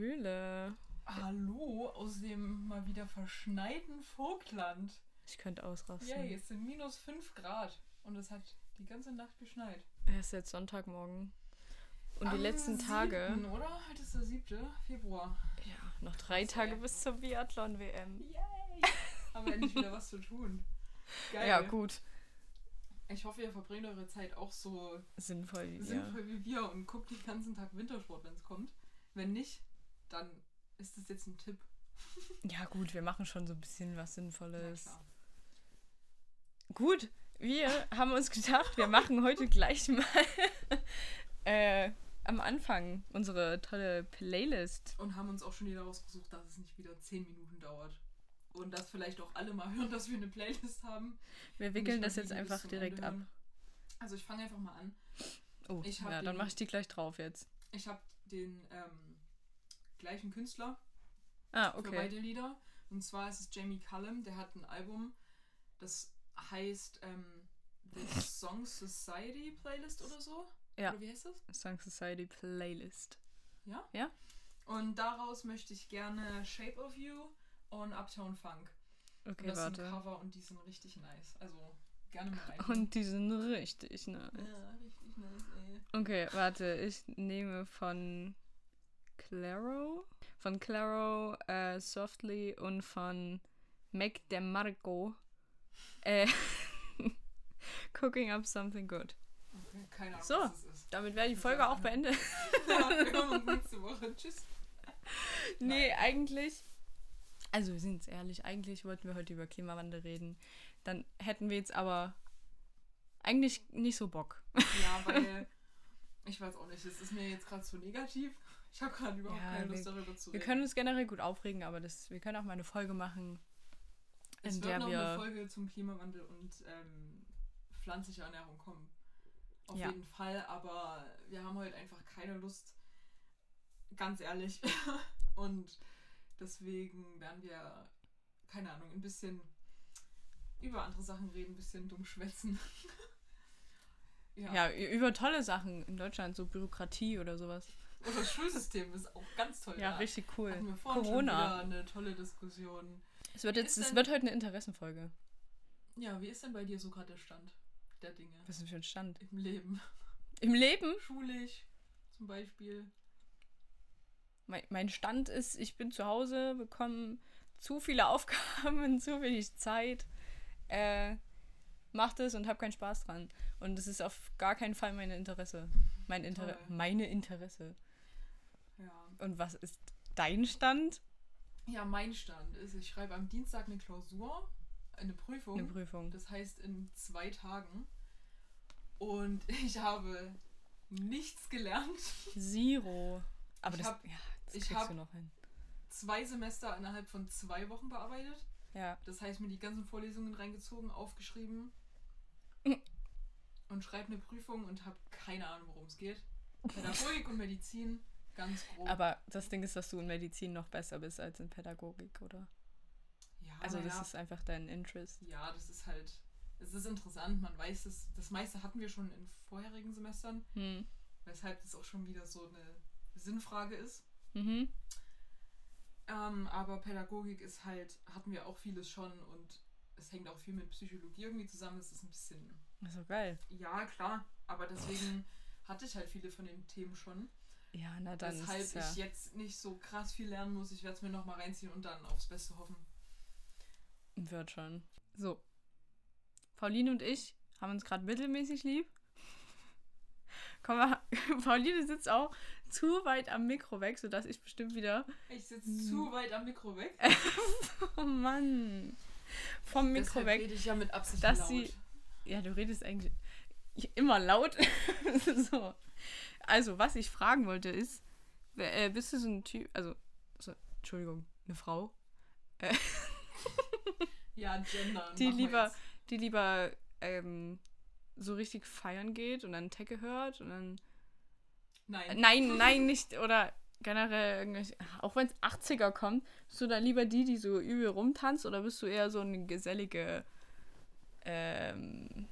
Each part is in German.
Höhle. Hallo aus dem mal wieder verschneiten Vogtland. Ich könnte ausrasten. Yay, es sind minus 5 Grad und es hat die ganze Nacht geschneit. Es ist jetzt Sonntagmorgen. Und die Am letzten Tage. 7., oder? Heute ist der 7. Februar. Ja, noch drei Tage bis zur Biathlon-WM. Yay! Haben wir endlich wieder was zu tun. Geil. Ja, gut. Ich hoffe, ihr verbringt eure Zeit auch so Sinnvoll, sinnvoll wie wir und guckt den ganzen Tag Wintersport, wenn es kommt. Wenn nicht, dann ist das jetzt ein Tipp. Ja, gut, wir machen schon so ein bisschen was Sinnvolles. Gut, wir haben uns gedacht, wir machen heute gleich mal äh, am Anfang unsere tolle Playlist. Und haben uns auch schon wieder rausgesucht, dass es nicht wieder 10 Minuten dauert. Und dass vielleicht auch alle mal hören, dass wir eine Playlist haben. Wir wickeln das jetzt einfach direkt ab. Also ich fange einfach mal an. Oh, ja, dann mache ich die gleich drauf jetzt. Ich habe den ähm, gleichen Künstler Ah, für okay. beide Lieder. Und zwar ist es Jamie Cullum, der hat ein Album, das heißt ähm, The Song Society Playlist oder so. Ja. Oder wie heißt das? Song Society Playlist. Ja? Ja. Und daraus möchte ich gerne Shape of You und Uptown Funk. Und Okay, das sind warte. Cover und die sind richtig nice. Also gerne mal rein. Und die sind richtig nice. ja, richtig nice, ey. Okay, warte, ich nehme von Claro, von Claro, äh, Softly und von Mac DeMarco, äh, Cooking Up Something Good. Okay, keine Ahnung, So. was das ist. Damit wäre die Folge auch beendet. ja, wir hören uns nächste Woche. Tschüss. nee, eigentlich, also wir sind jetzt ehrlich, eigentlich wollten wir heute über Klimawandel reden. Dann hätten wir jetzt aber eigentlich nicht so Bock. Ja, weil ich weiß auch nicht, es ist mir jetzt gerade zu negativ. Ich habe gerade überhaupt Ja, keine wir- Lust darüber zu Wir reden. können uns generell gut aufregen, aber das, wir können auch mal eine Folge machen, es in wird der noch wir- eine Folge zum Klimawandel und ähm, pflanzlicher Ernährung kommen. Auf Ja. jeden Fall, aber wir haben heute einfach keine Lust, ganz ehrlich. und deswegen werden wir, keine Ahnung, ein bisschen über andere Sachen reden, ein bisschen dumm schwätzen. ja. Ja, über tolle Sachen in Deutschland, so Bürokratie oder sowas. Das Schulsystem ist auch ganz toll. Ja, da. richtig cool. Hatten wir Corona. eine tolle Diskussion. Es wird jetzt, es wird heute eine Interessenfolge. Ja, wie ist denn bei dir so gerade der Stand der Dinge Was ist denn für ein Stand? im Leben? Im Leben? Schulisch zum Beispiel. Mein, mein Stand ist, ich bin zu Hause, bekomme zu viele Aufgaben, zu wenig Zeit, äh, mach das und habe keinen Spaß dran. Und es ist auf gar keinen Fall meine Interesse. Mein Inter Toll. meine Interesse. Und was ist dein Stand? Ja, mein Stand ist, ich schreibe am Dienstag eine Klausur, eine Prüfung. Eine Prüfung. Das heißt in zwei Tagen. Und ich habe nichts gelernt. Zero. Aber Ich das, hab- ja, das ich kriegst du noch hin. Zwei Semester innerhalb von zwei Wochen bearbeitet. Ja. Das heißt, mir die ganzen Vorlesungen reingezogen, aufgeschrieben. Und schreibe eine Prüfung und habe keine Ahnung, worum es geht. Pädagogik und Medizin, ganz grob. Aber das Ding ist, dass du in Medizin noch besser bist als in Pädagogik, oder? ja, Also das ja, ist einfach dein Interest. Ja, das ist halt. Es ist interessant, man weiß es. Das meiste hatten wir schon in vorherigen Semestern, Hm. weshalb das auch schon wieder so eine Sinnfrage ist. Mhm. Ähm, aber Pädagogik ist halt, hatten wir auch vieles schon und es hängt auch viel mit Psychologie irgendwie zusammen. Das ist ein bisschen. So geil. Ja, klar, aber deswegen hatte ich halt viele von den Themen schon. Ja, na dann ist weshalb es ja. ich jetzt nicht so krass viel lernen muss. Ich werde es mir nochmal reinziehen und dann aufs Beste hoffen. Wird schon. So. Pauline und ich haben uns gerade mittelmäßig lieb. Komm mal, Pauline sitzt auch zu weit am Mikro weg, sodass ich bestimmt wieder. Ich sitze zu weit am Mikro weg. Oh Mann. Vom Mikro Deshalb weg. rede ich ja mit Absicht dass laut. sie- Ja, du redest eigentlich immer laut. so. Also, was ich fragen wollte ist, äh, bist du so ein Typ, also, so, Entschuldigung, eine Frau, Ja, gendern. die lieber, die lieber ähm, so richtig feiern geht und dann Tecke hört und dann. Nein. Nein, nein, nicht. Oder generell irgendwelche. Auch wenn es 80er kommt, bist du da lieber die, die so übel rumtanzt oder bist du eher so eine gesellige ähm,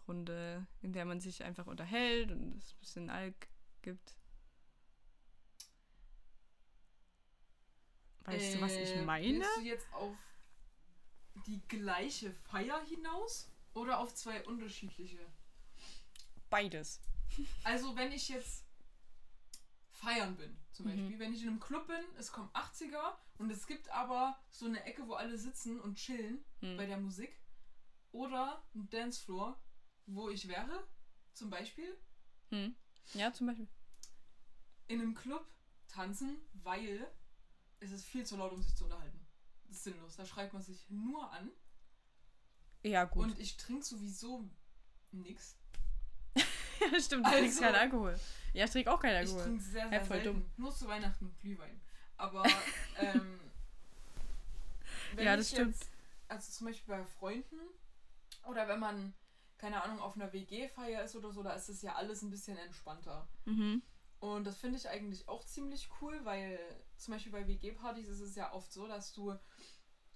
Chill-Runde, in der man sich einfach unterhält und es ein bisschen Alk gibt? Weißt du, was ich Äh, meine? Willst du jetzt auf die gleiche Feier hinaus oder auf zwei unterschiedliche? Beides. Also wenn ich jetzt feiern bin, zum Mhm. Beispiel, wenn ich in einem Club bin, es kommen 80er und es gibt aber so eine Ecke, wo alle sitzen und chillen Hm. bei der Musik. Oder ein Dancefloor, wo ich wäre, zum Beispiel Hm. Ja, zum Beispiel. in einem Club tanzen, weil es ist viel zu laut, um sich zu unterhalten. Das ist sinnlos. Da schreibt man sich nur an. Ja, gut. Und ich trinke sowieso nix. Ja, stimmt, du trinkst Also- keinen Alkohol. Ja, ich trinke auch keinen Ich Alkohol. trinke sehr, sehr voll selten. dumm. Nur zu Weihnachten Glühwein. Aber ähm, wenn Ja, ich das stimmt. Jetzt, also zum Beispiel bei Freunden oder wenn man, keine Ahnung, auf einer WG-Feier ist oder so, da ist es ja alles ein bisschen entspannter. Mhm. Und das finde ich eigentlich auch ziemlich cool, weil zum Beispiel bei WG-Partys ist es ja oft so, dass du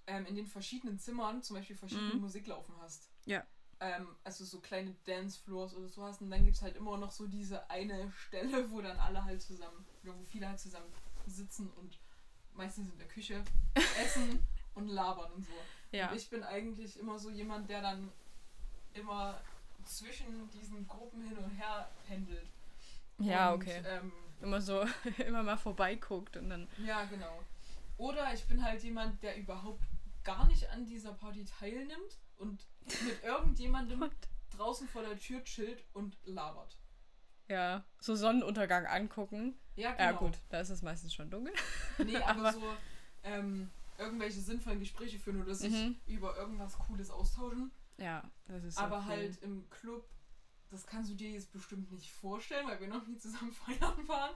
ähm, in den verschiedenen Zimmern zum Beispiel verschiedene Mhm. Musik laufen hast. Ja. Ähm, also so kleine Dancefloors oder so hast. Und dann gibt es halt immer noch so diese eine Stelle, wo dann alle halt zusammen, oder wo viele halt zusammen sitzen und meistens in der Küche essen und labern und so. Ja. Und ich bin eigentlich immer so jemand, der dann immer zwischen diesen Gruppen hin und her pendelt. Ja, Und, okay. Ähm, Immer so, immer mal vorbeiguckt und dann. ja, genau. Oder ich bin halt jemand, der überhaupt gar nicht an dieser Party teilnimmt und mit irgendjemandem draußen vor der Tür chillt und labert. Ja, so Sonnenuntergang angucken. Ja, genau. Ja, gut, da ist es meistens schon dunkel. Nee, aber, Aber- so ähm, irgendwelche sinnvollen Gespräche führen oder sich Mhm. über irgendwas Cooles austauschen. Ja, das ist aber okay. halt im Club, das kannst du dir jetzt bestimmt nicht vorstellen, weil wir noch nie zusammen feiern waren.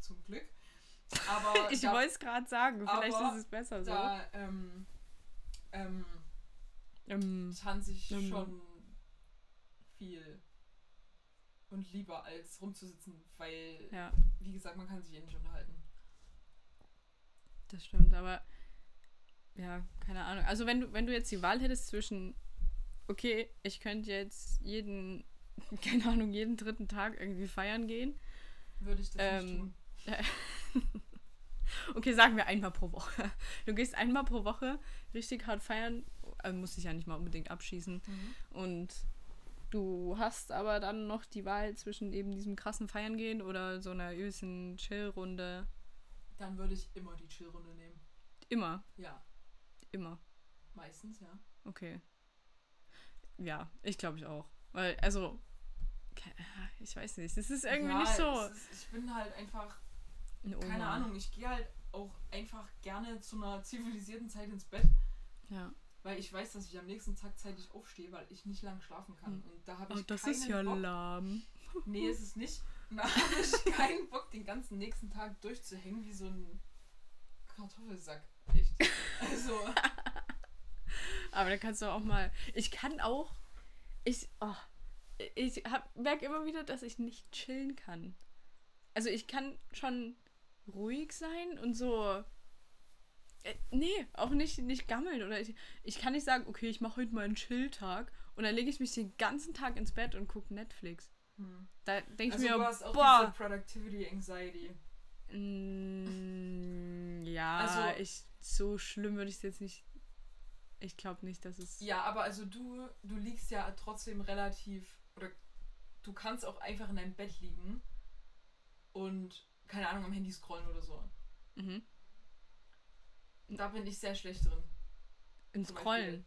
Zum Glück. Aber Ich wollte es gerade sagen, vielleicht aber ist es besser so. da ähm, ähm, Ähm, tanze ich Mhm. schon viel und lieber als rumzusitzen, weil, ja, wie gesagt, man kann sich eh nicht unterhalten. das stimmt, aber ja, keine Ahnung. Also wenn du, wenn du jetzt die Wahl hättest zwischen, okay, ich könnte jetzt jeden, keine Ahnung, jeden dritten Tag irgendwie feiern gehen. Würde ich das nicht Ähm, tun. Okay, sagen wir einmal pro Woche. Du gehst einmal pro Woche richtig hart feiern, äh, musst dich ja nicht mal unbedingt abschießen. Mhm. Und du hast aber dann noch die Wahl zwischen eben diesem krassen Feiern gehen oder so einer ösen Chill-Runde. Dann würde ich immer die Chillrunde nehmen. Immer, Ja, immer. meistens, ja. Okay. Ja, ich glaube ich auch. Weil, also, ich weiß nicht, es ist irgendwie ja, nicht so. Ist, ich bin halt einfach, eine keine. Ahnung, ich gehe halt auch einfach gerne zu einer zivilisierten Zeit ins Bett, Ja. weil ich weiß, dass ich am nächsten Tag zeitig aufstehe, weil ich nicht lang schlafen kann. Hm. Und da habe Oh, ich das keinen ist ja Bock. lahm. Nee, ist es nicht. Da habe ich keinen Bock, den ganzen nächsten Tag durchzuhängen wie so ein Kartoffelsack. Echt. Also, Aber da kannst du auch mal. Ich kann auch. Ich. Oh, ich merke immer wieder, dass ich nicht chillen kann. Also ich kann schon ruhig sein und so. Äh, nee, auch nicht, nicht gammeln. Oder ich, ich kann nicht sagen, okay, ich mache heute mal einen Chill-Tag und dann lege ich mich den ganzen Tag ins Bett und gucke Netflix. hm. Da denke ich also mir, du hast auch boah. diese Productivity Anxiety. Mm, ja, Also- ich, so schlimm würde ich es jetzt nicht. Ich glaube nicht, dass es. Ja, aber also du, du liegst ja trotzdem relativ, oder du kannst auch einfach in deinem Bett liegen und, keine Ahnung, am Handy scrollen oder so. Mhm. Da bin ich sehr schlecht drin. Ins Zum Scrollen.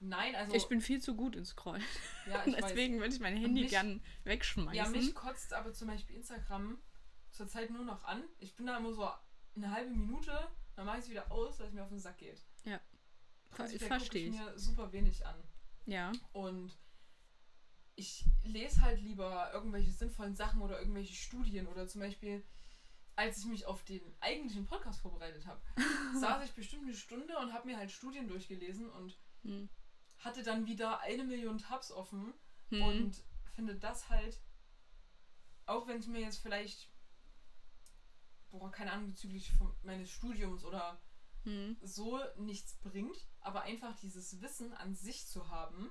Nein, also, Ich bin viel zu gut ins Scrollen. ja, ich Deswegen würde ich mein Handy mich- gern weiß. wegschmeißen. Ja, mich kotzt aber zum Beispiel Instagram zurzeit nur noch an. Ich bin da immer so eine halbe Minute, dann mache ich es wieder aus, weil es mir auf den Sack geht. Ja. Prinzipiell Verstehe gucke ich. mir super wenig an. Ja. Und ich lese halt lieber irgendwelche sinnvollen Sachen oder irgendwelche Studien oder zum Beispiel, als ich mich auf den eigentlichen Podcast vorbereitet habe, saß ich bestimmt eine Stunde und habe mir halt Studien durchgelesen und Hm. hatte dann wieder eine Million Tabs offen Hm. und finde das halt, auch wenn es mir jetzt vielleicht, boah, keine Ahnung, bezüglich von, meines Studiums oder Hm. so nichts bringt, aber einfach dieses Wissen an sich zu haben,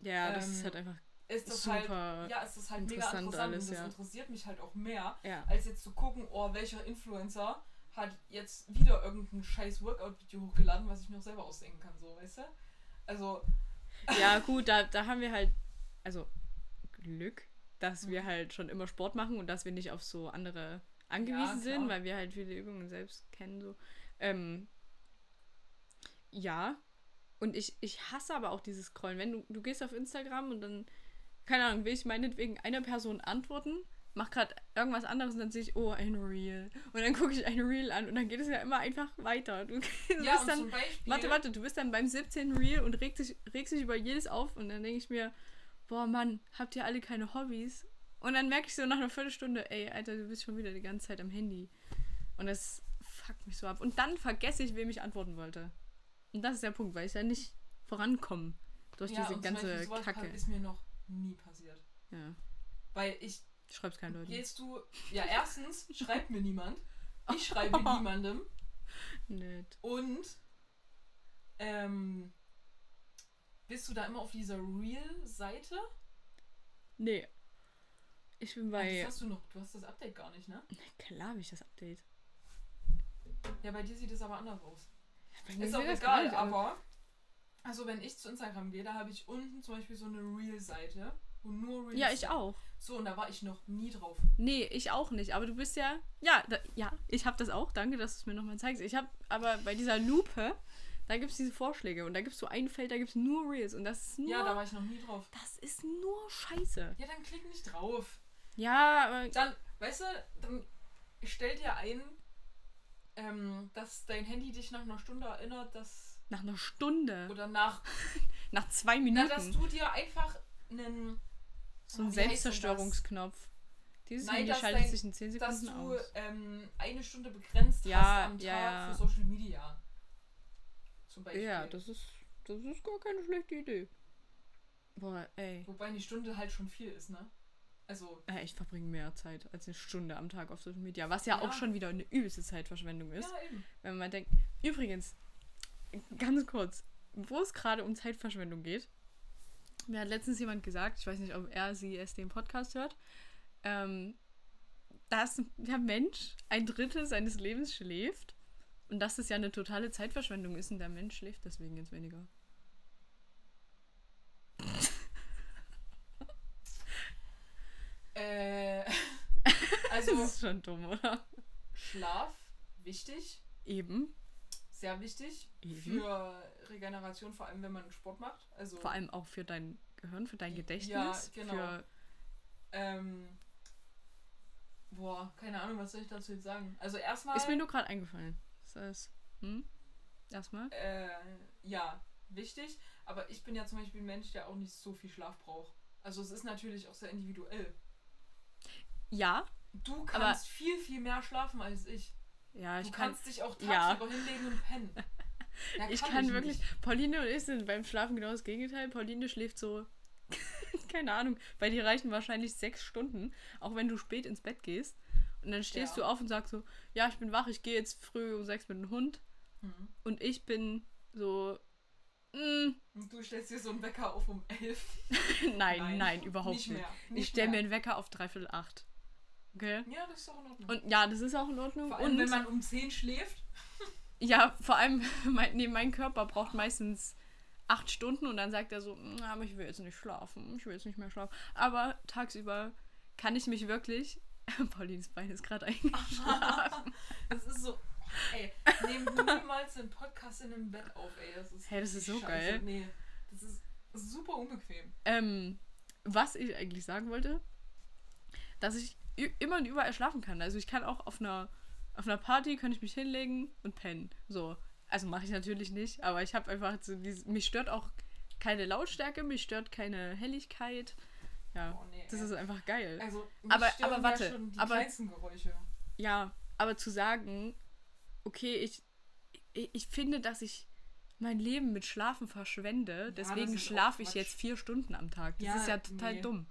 Ja, das ähm, ist halt einfach ist das super. halt, ja, ist das halt mega interessant interessant alles, und das ja. interessiert mich halt auch mehr, ja. als jetzt zu gucken, oh, welcher Influencer hat jetzt wieder irgendein scheiß Workout-Video hochgeladen, was ich mir auch selber ausdenken kann, so, weißt du? Also, Ja, gut, da, da haben wir halt, also Glück, dass wir halt schon immer Sport machen und dass wir nicht auf so andere angewiesen Ja, sind, weil wir halt viele Übungen selbst kennen. So. Ähm, ja, und ich, ich hasse aber auch dieses Scrollen. Wenn du, du gehst auf Instagram und dann, keine Ahnung, will ich meinetwegen einer Person antworten, mach gerade irgendwas anderes und dann sehe ich, oh, ein Reel. Und dann gucke ich ein Reel an und dann geht es ja immer einfach weiter. Du, ja, bist dann. Warte, warte, du bist dann beim 17. Reel und regst dich, regst dich über jedes auf und dann denke ich mir, boah Mann, habt ihr alle keine Hobbys? Und dann merke ich so nach einer Viertelstunde, ey, Alter, du bist schon wieder die ganze Zeit am Handy. Und das fuckt mich so ab. Und dann vergesse ich, wem ich antworten wollte. Und das ist der Punkt, weil ich ja nicht vorankomme durch ja, diese und zum Beispiel ganze Kacke. Ist mir noch nie passiert. Ja, Weil ich schreib's keinen Leuten. Gehst du. Ja, erstens schreibt mir niemand. Ich schreibe niemandem. Nett. Und ähm, bist du da immer auf dieser Real-Seite? Nee. Ich bin Ach, bei. Das hast du noch. Du hast das Update gar nicht, ne? Klar habe ich das Update. Ja, bei dir sieht es aber anders aus. Ist auch egal, nicht aber. Also, wenn ich zu Instagram gehe, da habe ich unten zum Beispiel so eine Real-Seite. Wo nur Reels Ja, ich auch. So, und da war ich noch nie drauf. Nee, ich auch nicht. Aber du bist ja. Ja, da, ja, ich habe das auch. Danke, dass du es mir nochmal zeigst. Ich habe aber bei dieser Lupe, da gibt es diese Vorschläge. Und da gibt es so ein Feld, da gibt es nur Reels. Und das ist nur. Ja, da war ich noch nie drauf. das ist nur Scheiße. Ja, dann klick nicht drauf. Ja, aber. Dann, weißt du, dann stell dir ein, ähm, dass dein Handy dich nach einer Stunde erinnert, dass. Nach einer Stunde. Oder nach. Nach zwei Na, Minuten. dass du dir einfach einen. so ein wie heißt denn Selbstzerstörungsknopf. Dieses Nein, Handy schaltet dein- sich in 10 das? Dass Sekunden du aus. ähm, eine Stunde begrenzt Ja, hast am Tag ja, ja. für Social Media. Zum Beispiel. Ja, das ist, das ist gar keine schlechte Idee. Boah, ey. Wobei eine Stunde halt schon viel ist, ne? Also, Äh, Ich verbringe mehr Zeit als eine Stunde am Tag auf Social Media, was ja, Ja. auch schon wieder eine übelste Zeitverschwendung ist. ja, eben. Wenn man denkt, übrigens, ganz kurz, wo es gerade um Zeitverschwendung geht, mir hat letztens jemand gesagt, ich weiß nicht, ob er, sie, es den Podcast hört, ähm, dass der Mensch ein Drittel seines Lebens schläft und dass das ja eine totale Zeitverschwendung ist und der Mensch schläft deswegen jetzt weniger. Äh, Das also, ist schon dumm, oder? Schlaf, wichtig. Eben. Sehr wichtig. Eben. Für Regeneration, vor allem wenn man Sport macht. Also, Vor allem auch für dein Gehirn, für dein Ja, Gedächtnis. genau. Für, ähm, boah, keine Ahnung, was soll ich dazu jetzt sagen? Also, erstmal. ist mir nur gerade eingefallen. Das heißt, hm? Erstmal. äh, ja, wichtig. Aber ich bin ja zum Beispiel ein Mensch, der auch nicht so viel Schlaf braucht. Also, es ist natürlich auch sehr individuell. Ja, Du kannst viel, viel mehr schlafen als ich. ja, Du ich kann. kannst dich auch ja. tagsüber hinlegen und pennen. Ja, Ich kann ich wirklich. Nicht. Pauline und ich sind beim Schlafen genau das Gegenteil. Pauline schläft so. keine Ahnung. Bei dir reichen wahrscheinlich sechs Stunden, auch wenn du spät ins Bett gehst. Und dann stehst Ja. du auf und sagst so: Ja, ich bin wach, ich gehe jetzt früh um sechs mit dem Hund. Mhm. Und ich bin so. mm, Und du stellst dir so einen Wecker auf um elf. nein, nein, überhaupt nicht. nicht. Mehr. Ich stelle mir einen Wecker auf dreiviertel acht. Okay? Ja, das ist doch in Ordnung. Und ja, das ist auch in Ordnung. Vor allem, und wenn man um 10 schläft. ja, vor allem, mein, nee, mein Körper braucht meistens acht Stunden und dann sagt er so, "Mm, aber ich will jetzt nicht schlafen, ich will jetzt nicht mehr schlafen. Aber tagsüber kann ich mich wirklich. Paulines Bein ist gerade eingeschlafen. Das ist so. Ey, nehm niemals einen Podcast in einem Bett auf, ey. Das ist, Hey, das ist so scheiße. geil. Nee, das ist super unbequem. ähm, was ich eigentlich sagen wollte, dass ich immer und überall schlafen kann. Also ich kann auch auf einer, auf einer Party, kann ich mich hinlegen und pennen. So. Also mache ich natürlich nicht, aber ich habe einfach so dieses, mich stört auch keine Lautstärke, mich stört keine Helligkeit. Ja, Oh, nee, das ey. ist einfach geil. Also, Aber- aber ja warte, schon die aber- kleinsten Geräusche. Ja, aber zu sagen, okay, ich, ich, ich finde, dass ich mein Leben mit Schlafen verschwende, deswegen auch schlafe ich Quatsch. jetzt vier Stunden am Tag. Das Ja, ist ja total nee. dumm.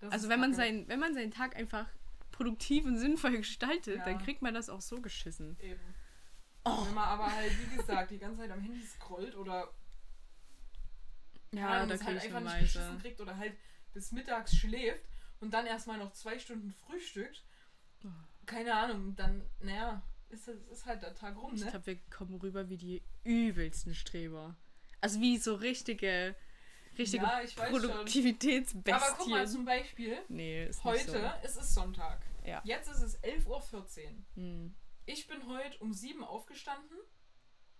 Das Also wenn man, sein, wenn man seinen Tag einfach produktiv und sinnvoll gestaltet, Ja. dann kriegt man das auch so geschissen. Eben. Oh. Wenn man aber halt, wie gesagt, die ganze Zeit am Handy scrollt oder Ja, Ahnung, da kriege halt ich einfach nicht geschissen kriegt oder halt bis mittags schläft und dann erstmal noch zwei Stunden frühstückt. Oh. Keine Ahnung, dann, naja, ist, ist halt der Tag rum, Ich ne? glaube, wir kommen rüber wie die übelsten Streber. Also wie so richtige, richtige Ja, ich weiß schon. Produktivitätsbestien. Aber guck mal zum Beispiel, nee, ist heute nicht ist es Sonntag. Ja. Jetzt ist es 11.14 Uhr. so. Hm, Ich bin heute um 7 Uhr aufgestanden.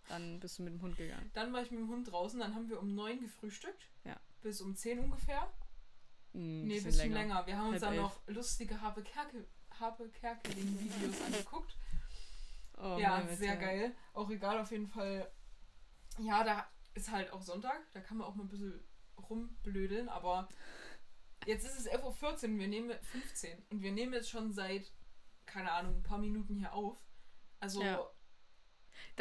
dann bist du mit dem Hund gegangen. Dann war ich mit dem Hund draußen. Dann haben wir um 9 gefrühstückt. Ja. Bis um 10 ungefähr. Hm, Nee, bisschen bisschen länger. Wir haben uns Halb dann elf. noch lustige Habe Kerke, Habe Kerkeling-Videos angeguckt. Oh, ja, meine sehr geil. Auch egal, auf jeden Fall. Ja, da ist halt auch Sonntag. Da kann man auch mal ein bisschen rumblödeln. Aber jetzt ist es 11.14 Uhr. Wir nehmen 15. Und wir nehmen jetzt schon seit, keine Ahnung, ein paar Minuten hier auf. Also. Ja.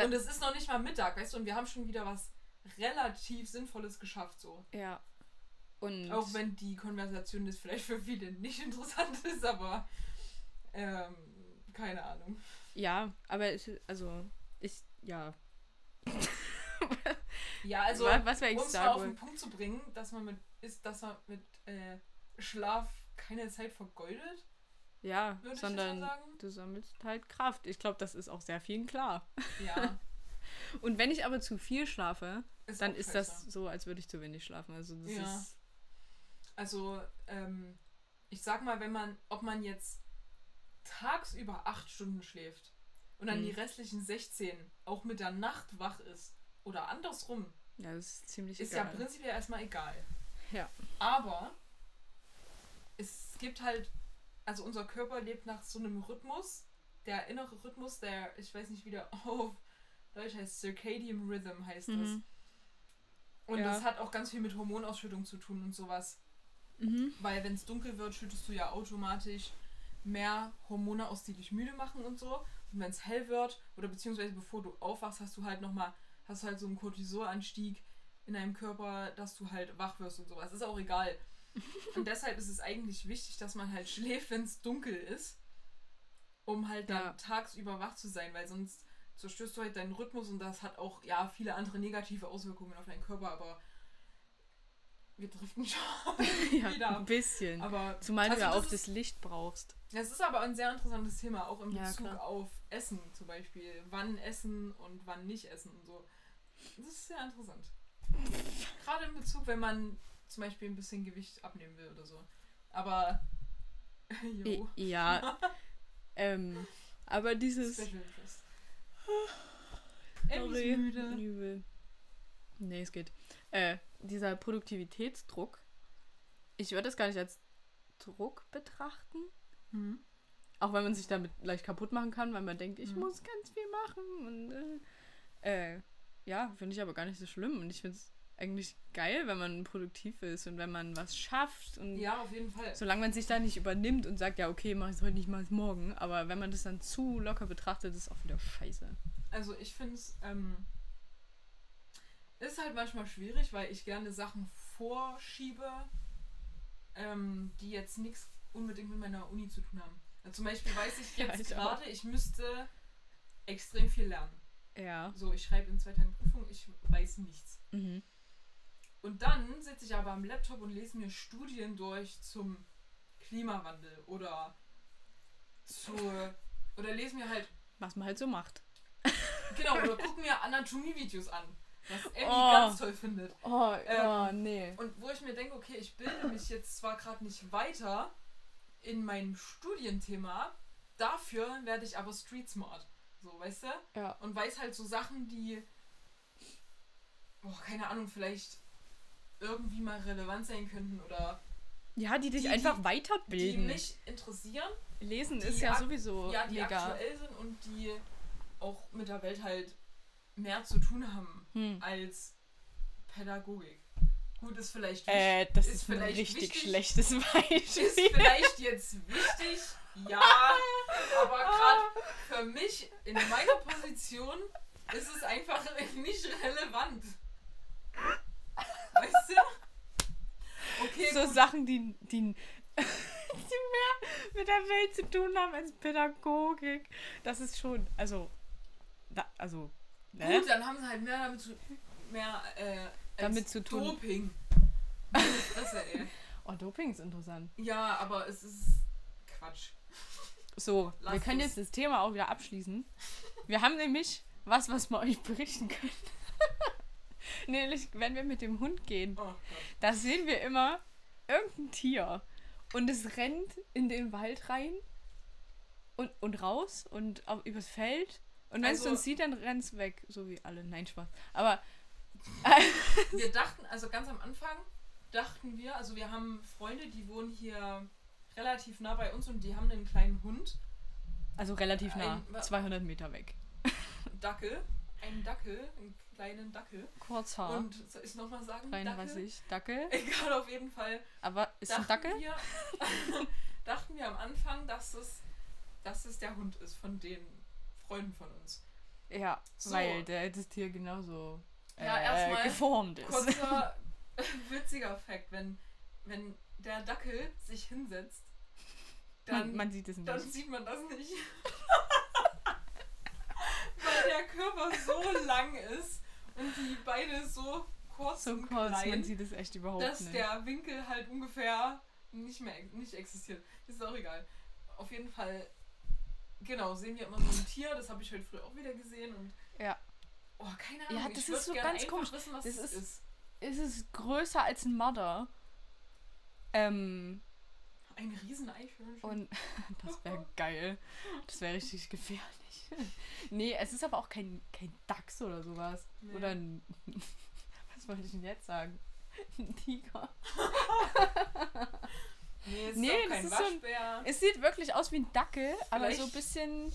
Und es ist noch nicht mal Mittag, weißt du? Und wir haben schon wieder was relativ Sinnvolles geschafft, so. Ja. Und Auch wenn die Konversation jetzt vielleicht für viele nicht interessant ist, aber ähm, keine Ahnung. ja, aber ich, also ich ja. Ja, also Wa- was wir um es mal auf den. Punkt zu bringen, dass man mit ist, dass man mit äh, Schlaf keine Zeit vergeudet, Ja, sondern du sammelst halt Kraft. Ich glaube, das ist auch sehr vielen klar. Ja, Und wenn ich aber zu viel schlafe, ist dann ist das so, als würde ich zu wenig schlafen. Also das Ja. ist Also, ähm, ich sag mal, wenn man, ob man jetzt tagsüber acht Stunden schläft und dann Mhm. die restlichen 16 auch mit der Nacht wach ist oder andersrum, ja, das ist ziemlich ist egal. ja prinzipiell erstmal egal. Ja. Aber es gibt halt, also unser Körper lebt nach so einem Rhythmus, der innere Rhythmus, der, ich weiß nicht, wie der auf Deutsch heißt, Circadian Rhythm heißt das. Mhm. Und Ja. das hat auch ganz viel mit Hormonausschüttung zu tun und sowas. Mhm. Weil wenn es dunkel wird, schüttest du ja automatisch mehr Hormone aus, die dich müde machen und so. Und wenn es hell wird, oder beziehungsweise bevor du aufwachst, hast du halt nochmal, hast du halt so einen Cortisolanstieg in deinem Körper, dass du halt wach wirst und sowas. Ist auch egal. Und deshalb ist es eigentlich wichtig, dass man halt schläft, wenn es dunkel ist, um halt dann Ja. tagsüber wach zu sein, weil sonst zerstörst du halt deinen Rhythmus und das hat auch, ja, viele andere negative Auswirkungen auf deinen Körper, aber wir driften schon ja, wieder ein bisschen. Aber Zumal also du ja das auch ist- das Licht brauchst. das ist aber ein sehr interessantes Thema, auch in Ja, Bezug klar. auf Essen zum Beispiel. Wann essen und wann nicht essen und so. Das ist sehr interessant. Gerade in Bezug, wenn man zum Beispiel ein bisschen Gewicht abnehmen will oder so. Aber. Jo. Ja. ähm, aber dieses. Special Interest. Sorry. Müde. Übel. Nee, es geht. Äh, dieser Produktivitätsdruck, ich würde das gar nicht als Druck betrachten. Hm. Auch wenn man sich damit leicht kaputt machen kann, weil man denkt, ich Mhm. muss ganz viel machen. Und, äh, äh, ja, finde ich aber gar nicht so schlimm. Und ich finde es eigentlich geil, wenn man produktiv ist und wenn man was schafft. Und Ja, auf jeden Fall. solange man sich da nicht übernimmt und sagt, ja, okay, mach ich es heute nicht, mach ich morgen. Aber wenn man das dann zu locker betrachtet, ist es auch wieder scheiße. Also ich finde es ähm, ist halt manchmal schwierig, weil ich gerne Sachen vorschiebe, ähm, die jetzt nichts unbedingt mit meiner Uni zu tun haben. Also zum Beispiel weiß ich Ja, jetzt auch. gerade, ich müsste extrem viel lernen. Ja. So, ich schreibe in zwei Tagen Prüfung, ich weiß nichts. Mhm. Und dann sitze ich aber am Laptop und lese mir Studien durch zum Klimawandel oder zu oder lese mir halt Was man halt so macht. genau oder guck mir Anatomie-Videos an, was Emmy Oh. ganz toll findet. Oh, Ähm, nee. Und wo ich mir denke, okay, ich bilde mich jetzt zwar gerade nicht weiter in meinem Studienthema, dafür werde ich aber street smart. So, weißt du? Ja. Und weiß halt so Sachen, die, boah, keine Ahnung, vielleicht irgendwie mal relevant sein könnten oder Ja, die dich Die- einfach die- die weiterbilden. mich interessieren, Lesen ist ja sowieso ja, die mega. aktuell sind und die auch mit der Welt halt mehr zu tun haben Hm. als Pädagogik. Gut, ist vielleicht Äh, das ist ist, ein vielleicht richtig wichtig. schlechtes Beispiel. ist vielleicht jetzt wichtig, ja, aber gerade für mich in meiner Position ist es einfach nicht relevant. Weißt du? Okay, so gut. Sachen, die, die, die mehr mit der Welt zu tun haben als Pädagogik. Das ist schon, also, da, also, ne? Gut, dann haben sie halt mehr damit zu, mehr, äh, Damit zu tun. Doping. Fresse, ey. Oh, Doping ist interessant. Ja, aber es ist Quatsch. So, wir Lass können es. jetzt das Thema auch wieder abschließen. Wir haben nämlich was, was wir euch berichten können. nämlich, wenn wir mit dem Hund gehen, Oh da sehen wir immer irgendein Tier. Und es rennt in den Wald rein und, und raus und auf, übers Feld. Und wenn es Also- uns sieht, dann rennt es weg. So wie alle. Nein, Spaß. Aber Wir dachten, also ganz am Anfang dachten wir, also wir haben Freunde, die wohnen hier relativ nah bei uns und die haben einen kleinen Hund, also relativ nah. Ein- wa- 200 Meter weg. Dackel, einen Dackel, einen kleinen Dackel. Kurz Haar. Und soll ich nochmal sagen? 33 Dackel. Dackel? Egal, auf jeden Fall. Aber ist ein Dackel? Wir, dachten wir am Anfang, dass es, dass es der Hund ist von den Freunden von uns. Ja, So. weil der, das Tier genauso Ja, äh, erstmal geformt ist. Kurzer witziger Fakt, wenn, wenn der Dackel sich hinsetzt, dann, man, man sieht es nicht. dann sieht man das nicht. Weil der Körper so lang ist und die Beine so kurz so und kurz, klein, man sieht es echt überhaupt dass nicht. der Winkel halt ungefähr nicht mehr nicht existiert. Ist auch egal. Auf jeden Fall, genau, sehen wir immer so ein Tier, das habe ich heute früh auch wieder gesehen und Ja. oh, keine Ahnung, Ja, ich das ist so ganz komisch. wissen, was Das es ist- ist. Es ist größer als ein Marder. Ähm, Ein riesen Eichhörnchen. und das wäre geil. Das wäre richtig gefährlich. nee, es ist aber auch kein, kein Dachs oder sowas. Nee. Oder ein. Was wollte ich denn jetzt sagen? Ein Tiger. nee, es nee, ist auch das kein ist so ein- Waschbär. Es sieht wirklich aus wie ein Dackel, aber so ein Vielleicht- bisschen.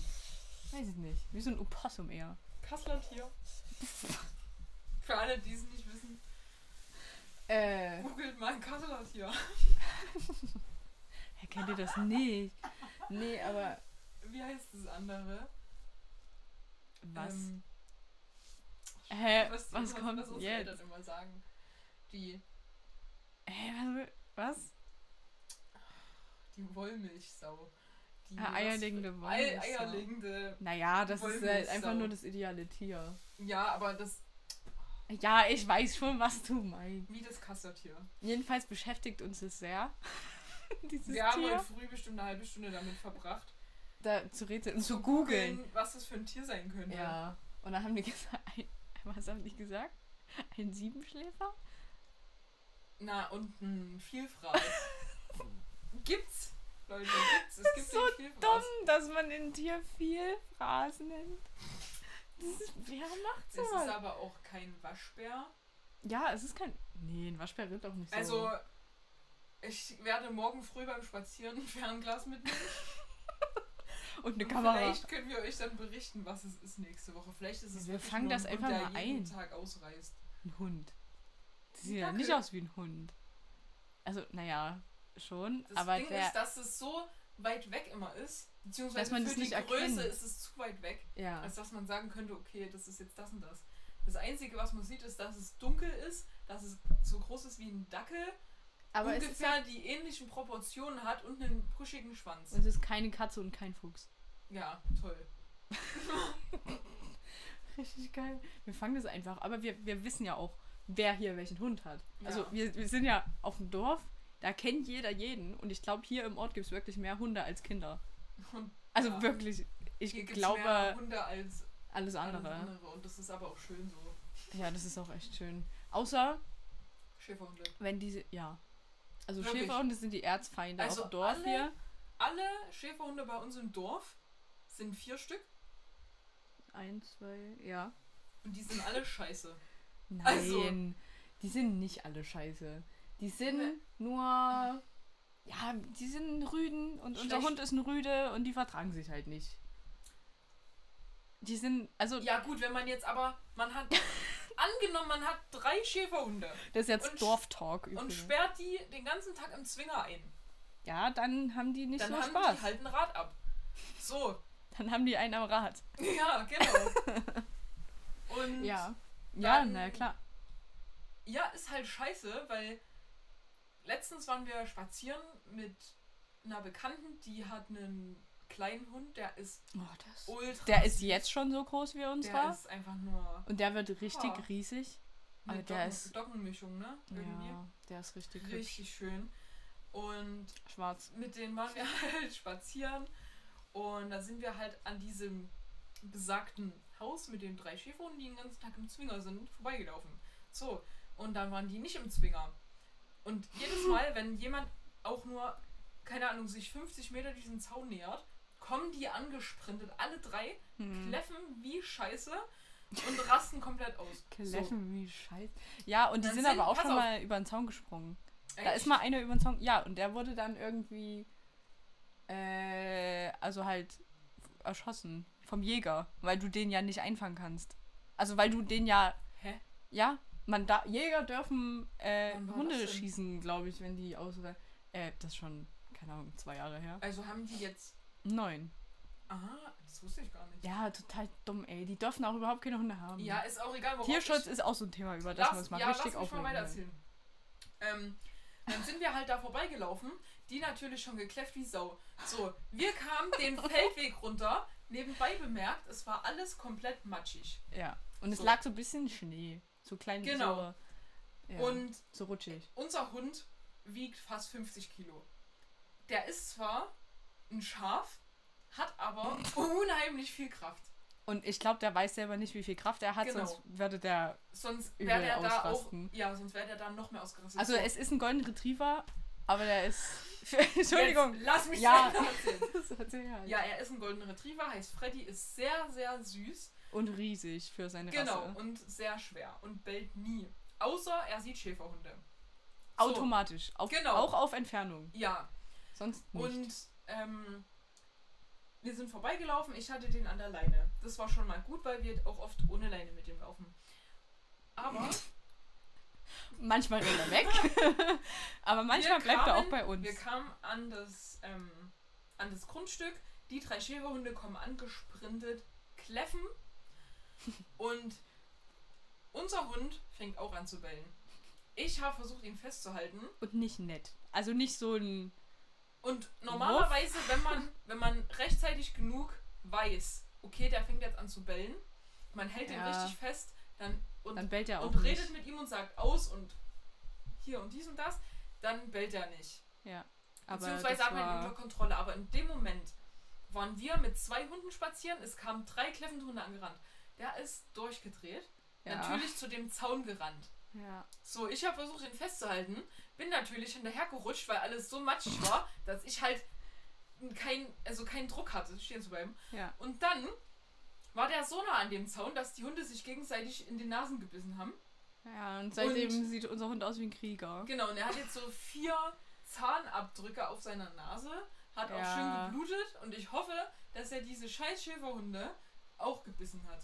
Weiß ich nicht. Wie so ein Opossum eher. Kasseler Tier. Für alle, die es nicht wissen, Äh. googelt mal ein Kasseler Hä, kennt ihr das nicht? Nee, aber. Wie heißt das andere? Was? Ähm, Hä, was, was, was kommt was unsere jetzt? Eltern immer sagen. Die, Hä, was? was? die Wollmilchsau. Die Ah, eierlegende Ei, Wollmilchsau. eierlegende. Naja, das ist halt einfach nur das ideale Tier. Ja, aber das. Ja, ich weiß schon, was du meinst. Wie das Kassertier. Jedenfalls beschäftigt uns es sehr. Dieses Wir haben Tier. heute früh bestimmt eine halbe Stunde damit verbracht, Da zu und zu googeln. was das für ein Tier sein könnte. Ja. Und dann haben die gesagt, ein, was haben die gesagt? Ein Siebenschläfer? Na, und ein Vielfraß. gibt's, Leute, gibt's. Es gibt so. Dumm, dass man ein Tier Vielfraß nennt. Das ist, wer macht Es ist sowas? aber auch kein Waschbär. Ja, es ist kein. Nee, ein Waschbär rennt auch nicht so. Also, ich werde morgen früh beim Spazieren ein Fernglas mitnehmen. und eine Kamera. Vielleicht können wir euch dann berichten, was es ist nächste Woche. Vielleicht ist es Wir fangen das ein Hund, einfach der mal jeden ein. Tag ausreißt. Ein Hund. Ein sieht ja nicht aus wie ein Hund. Also, naja, schon. Das aber Ding der. ist, dass es so weit weg immer ist, beziehungsweise Dass man für das die nicht Größe erkennt. ist es zu weit weg, ja. als dass man sagen könnte, okay, das ist jetzt das und das. Das Einzige, was man sieht, ist, dass es dunkel ist, dass es so groß ist wie ein Dackel, Aber es ist, ungefähr die ähnlichen Proportionen hat und einen puschigen Schwanz. es ist keine Katze und kein Fuchs. Ja, toll. Richtig geil. Wir fangen das einfach. Aber wir, wir wissen ja auch, wer hier welchen Hund hat. Also Ja. wir, wir sind ja auf dem Dorf, da kennt jeder jeden. Und ich glaube, hier im Ort gibt es wirklich mehr Hunde als Kinder. Und Also Ja. wirklich, ich hier glaube mehr Hunde als alles alles andere. andere. Und das ist aber auch schön so. Ja, das ist auch echt schön. Außer, Schäferhunde. wenn diese, ja. Also Wirklich? Schäferhunde sind die Erzfeinde Also auf dem Dorf alle- hier. Alle Schäferhunde bei uns im Dorf sind vier Stück Eins, zwei, ja. und die sind alle scheiße. Nein, Also- die sind nicht alle scheiße. Die sind Ne. nur. Ja, die sind Rüden und unser. Hund ist ein Rüde und die vertragen sich halt nicht. Die sind, also Ja gut, wenn man jetzt aber, man hat, angenommen, man hat drei Schäferhunde das ist jetzt und Dorftalk und übrigens. sperrt die den ganzen Tag im Zwinger ein. Ja, dann haben die nicht Dann so haben Spaß. die halt ein Rad ab. So, Dann haben die einen am Rad. ja, genau. Und Ja. Ja, Dann- na klar. ja, ist halt scheiße, weil letztens waren wir spazieren mit einer Bekannten, die hat einen kleinen Hund, der ist Oh, das ultra. der ist jetzt schon so groß wie Der unserer. ist einfach nur Und der wird richtig Ja. riesig. aber der Docken, ist- Dockenmischung, ne? Irgendwie. Ja, der ist richtig, hübsch. Richtig schön. Und schwarz. mit denen waren wir halt spazieren Und da sind wir halt an diesem besagten Haus mit den drei Schäferhunden, die den ganzen Tag im Zwinger sind, vorbeigelaufen. So, und dann waren die nicht im Zwinger. Und jedes Mal, wenn jemand auch nur, keine Ahnung, sich 50 Meter diesen Zaun nähert, kommen die angesprintet, alle drei, Hm. kläffen wie Scheiße und rasten komplett aus. Kläffen wie scheiße. Ja, und die sind sind- aber auch schon auf. mal über den Zaun gesprungen. So, Da echt? ist mal einer über den Zaun. Ja, und der wurde dann irgendwie. Äh, also halt erschossen. Vom Jäger. Weil du den ja nicht einfangen kannst. Also, weil du den ja. Hä? Ja, man da. Jäger dürfen äh, Hunde schießen, glaube ich, wenn die aus. Äh, das ist schon, keine Ahnung, zwei Jahre her. Also haben die jetzt. Neun. Aha, das wusste ich gar nicht. Ja, total dumm, ey. Die dürfen auch überhaupt keine Hunde haben. Ja, ist auch egal, worauf Tierschutz ist auch so ein Thema, über das wir uns mal ja, richtig lass mich mal aufregen. weiter können. erzählen. Ähm, dann sind wir halt da vorbeigelaufen, die natürlich schon gekläfft wie Sau. So, wir kamen den Feldweg runter, nebenbei bemerkt, es war alles komplett matschig. Ja. Und es So. lag so ein bisschen Schnee. So klein Genau. So, ja, Und so rutschig. unser Hund wiegt fast 50 Kilo. Der ist zwar ein Schaf, hat aber unheimlich viel Kraft. Und ich glaube, der weiß selber nicht, wie viel Kraft er hat, Genau. sonst würde der. Sonst wäre der da auch. Ja, sonst wäre der da noch mehr ausgerastet. Also So, es ist ein Golden Retriever, aber der ist. Entschuldigung. Jetzt, lass mich Ja. ja. erzählen. Ja, er ist ein Golden Retriever, heißt Freddy, ist sehr, sehr süß. Und riesig für seine Genau, Rasse. und sehr schwer und bellt nie. Außer er sieht Schäferhunde. So, Automatisch. Auf, Genau. Auch auf Entfernung. Ja, Sonst nicht. und ähm, wir sind vorbeigelaufen, ich hatte den an der Leine. Das war schon mal gut, weil wir auch oft ohne Leine mit dem laufen. Aber manchmal rennt er weg. aber manchmal wir bleibt er auch kamen- bei uns. Wir kamen an das, ähm, an das Grundstück, die drei Schäferhunde kommen angesprintet, kläffen und unser Hund fängt auch an zu bellen. Ich habe versucht, ihn festzuhalten Und nicht nett. Also nicht so ein. Und normalerweise, wenn man, wenn man rechtzeitig genug weiß, okay, der fängt jetzt an zu bellen, man hält ihn Ja. richtig fest, dann und, Dann bellt er auch und redet nicht. mit ihm und sagt aus und hier und dies und das, dann bellt er nicht. Ja. Aber Beziehungsweise hat man ihn unter Kontrolle. Aber in dem Moment waren wir mit zwei Hunden spazieren. Es kamen drei kläffende Hunde angerannt. Der ist durchgedreht. ja. Natürlich zu dem Zaun gerannt. Ja. So, ich habe versucht, ihn festzuhalten. Bin natürlich hinterher gerutscht, weil alles so matschig war, dass ich halt kein, also keinen Druck hatte, stehen zu bleiben. Ja. Und dann war der so nah an dem Zaun, dass die Hunde sich gegenseitig in die Nasen gebissen haben. Ja, und seitdem Und- sieht unser Hund aus wie ein Krieger. Genau, und er hat jetzt so vier Zahnabdrücke auf seiner Nase, hat auch Ja. schön geblutet und ich hoffe, dass er diese scheiß Schäferhunde auch gebissen hat.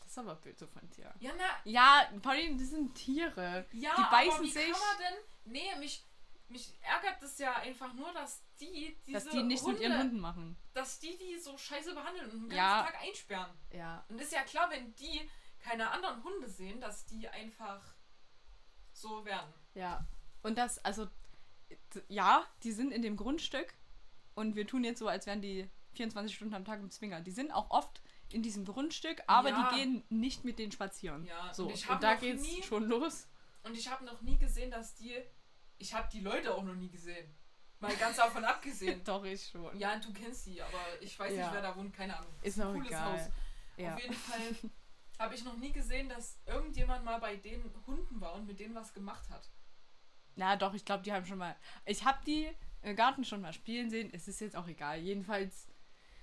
Das ist aber böse von dir. Ja, na, Ja, Pauline, das sind Tiere. ja, Die beißen aber wie sich. kann man denn... Nee, mich, mich ärgert das ja einfach nur, dass die diese Dass die nichts Hunde, mit ihren Hunden machen. dass die die so scheiße behandeln und den ganzen Ja. Tag einsperren. Ja. Und ist ja klar, wenn die keine anderen Hunde sehen, dass die einfach so werden. Ja. Und das, also, ja, die sind in dem Grundstück und wir tun jetzt so, als wären die 24 Stunden am Tag im Zwinger. Die sind auch oft in diesem Grundstück, aber Ja. die gehen nicht mit denen spazieren. Ja, So, und ich und da geht's nie- schon los. Und ich habe noch nie gesehen, dass die. Ich habe die Leute auch noch nie gesehen. Mal ganz davon abgesehen. Doch, ich schon. Ja, du kennst die, aber ich weiß Ja. nicht, wer da wohnt, keine Ahnung. Ist ein auch cooles egal. Haus. Ja. Auf jeden Fall habe ich noch nie gesehen, dass irgendjemand mal bei den Hunden war und mit denen was gemacht hat. Na doch, ich glaube, die haben schon mal. Ich habe die im Garten schon mal spielen sehen. Es ist jetzt auch egal. Jedenfalls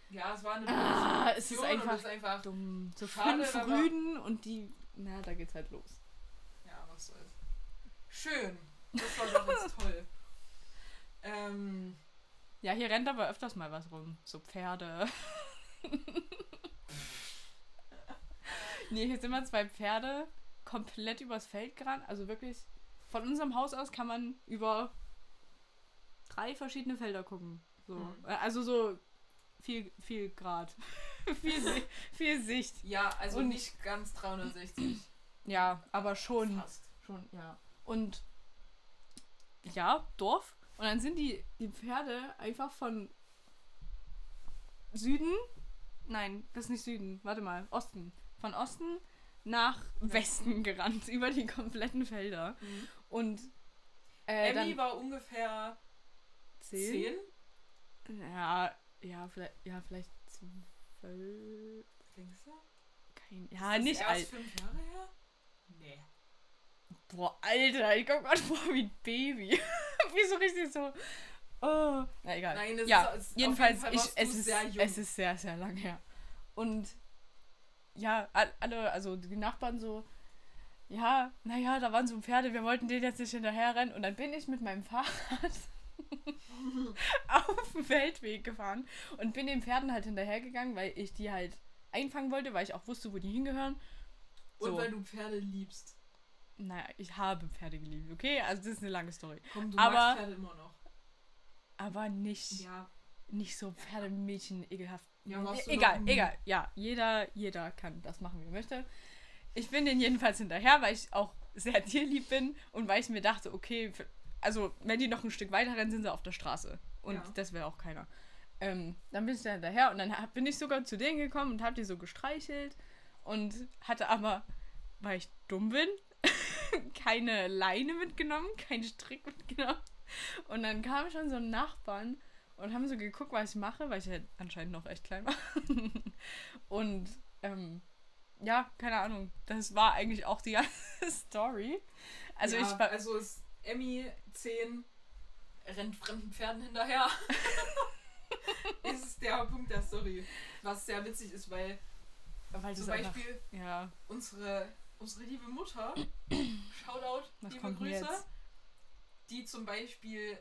Ja, es war eine Ah, es ist einfach es ist einfach dumm. So Schade, fünf Rüden und die. Na, da geht's halt los. Ja, was soll's. Schön. Das war doch jetzt toll. Ähm, Ja, hier rennt aber öfters mal was rum. So Pferde. nee, hier sind immer zwei Pferde komplett übers Feld gerannt. Also wirklich, von unserem Haus aus kann man über drei verschiedene Felder gucken. So. Mhm. Äh, Also so viel, viel Grad. viel, viel Sicht. ja, also Und- nicht ganz 360. Ja, aber schon. Fast. Schon, ja. Und ja, Dorf. Und dann sind die, die Pferde einfach von Süden. Nein, das ist nicht Süden. Warte mal, Osten. Von Osten nach Westen gerannt, über die kompletten Felder. Mhm. Und äh, Emmy war ungefähr 10. Ja, Ja, vielleicht, ja, vielleicht zwölf. Denkst du? Kein, Ist ja, das nicht erst alt. fünf Jahre her? Nee. Boah, Alter, ich komm grad vor wie ein Baby. wie so richtig so. Oh. Na egal. Nein, das ja, ist, jedenfalls, jeden Fall ich, es, ist, sehr jung. es ist sehr, sehr lang her. Und ja, all- alle, also die Nachbarn so, ja, naja, da waren so Pferde, wir wollten denen jetzt nicht hinterher rennen. Und dann bin ich mit meinem Fahrrad auf den Feldweg gefahren und bin den Pferden halt hinterhergegangen, weil ich die halt einfangen wollte, weil ich auch wusste, wo die hingehören. Und so. weil du Pferde liebst. Naja, ich habe Pferde geliebt, okay? Also das ist eine lange Story. Komm, du Aber- magst Pferde immer noch. Aber nicht, Ja. nicht so Pferdemädchen ekelhaft. Ja, du egal, egal. Ja, jeder, jeder kann das machen, wie er möchte. Ich bin den jedenfalls hinterher, weil ich auch sehr tierlieb bin und weil ich mir dachte, okay, also wenn die noch ein Stück weiter rennen, sind sie auf der Straße. Und Ja. das wäre auch keiner. Ähm, dann bin ich da hinterher und dann hab, bin ich sogar zu denen gekommen und habe die so gestreichelt und hatte aber, weil ich dumm bin, keine Leine mitgenommen, keinen Strick mitgenommen. Und dann kamen schon so Nachbarn und haben so geguckt, was ich mache, weil ich halt anscheinend noch echt klein war. und ähm, ja, keine Ahnung. Das war eigentlich auch die ganze Story. Also ja, ich war. Also ist Emmy 10 rennt fremden Pferden hinterher. ist der Punkt der Story. Was sehr witzig ist, weil weil zum das einfach, Beispiel ja, unsere, unsere liebe Mutter, Shoutout, was liebe Grüße, jetzt? die zum Beispiel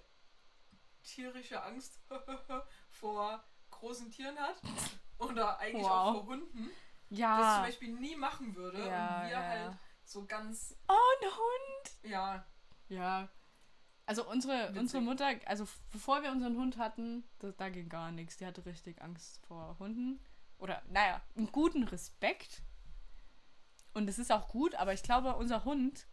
tierische Angst vor großen Tieren hat oder eigentlich auch Wow. vor Hunden, das zum Ja. Beispiel nie machen würde Ja, und wir ja, halt ja. so ganz, Oh, ein Hund! ja, Ja. Also unsere, Witzig. unsere Mutter, also bevor wir unseren Hund hatten, da, da ging gar nichts. Die hatte richtig Angst vor Hunden. Oder, naja, einen guten Respekt. Und es ist auch gut, aber ich glaube, unser Hund,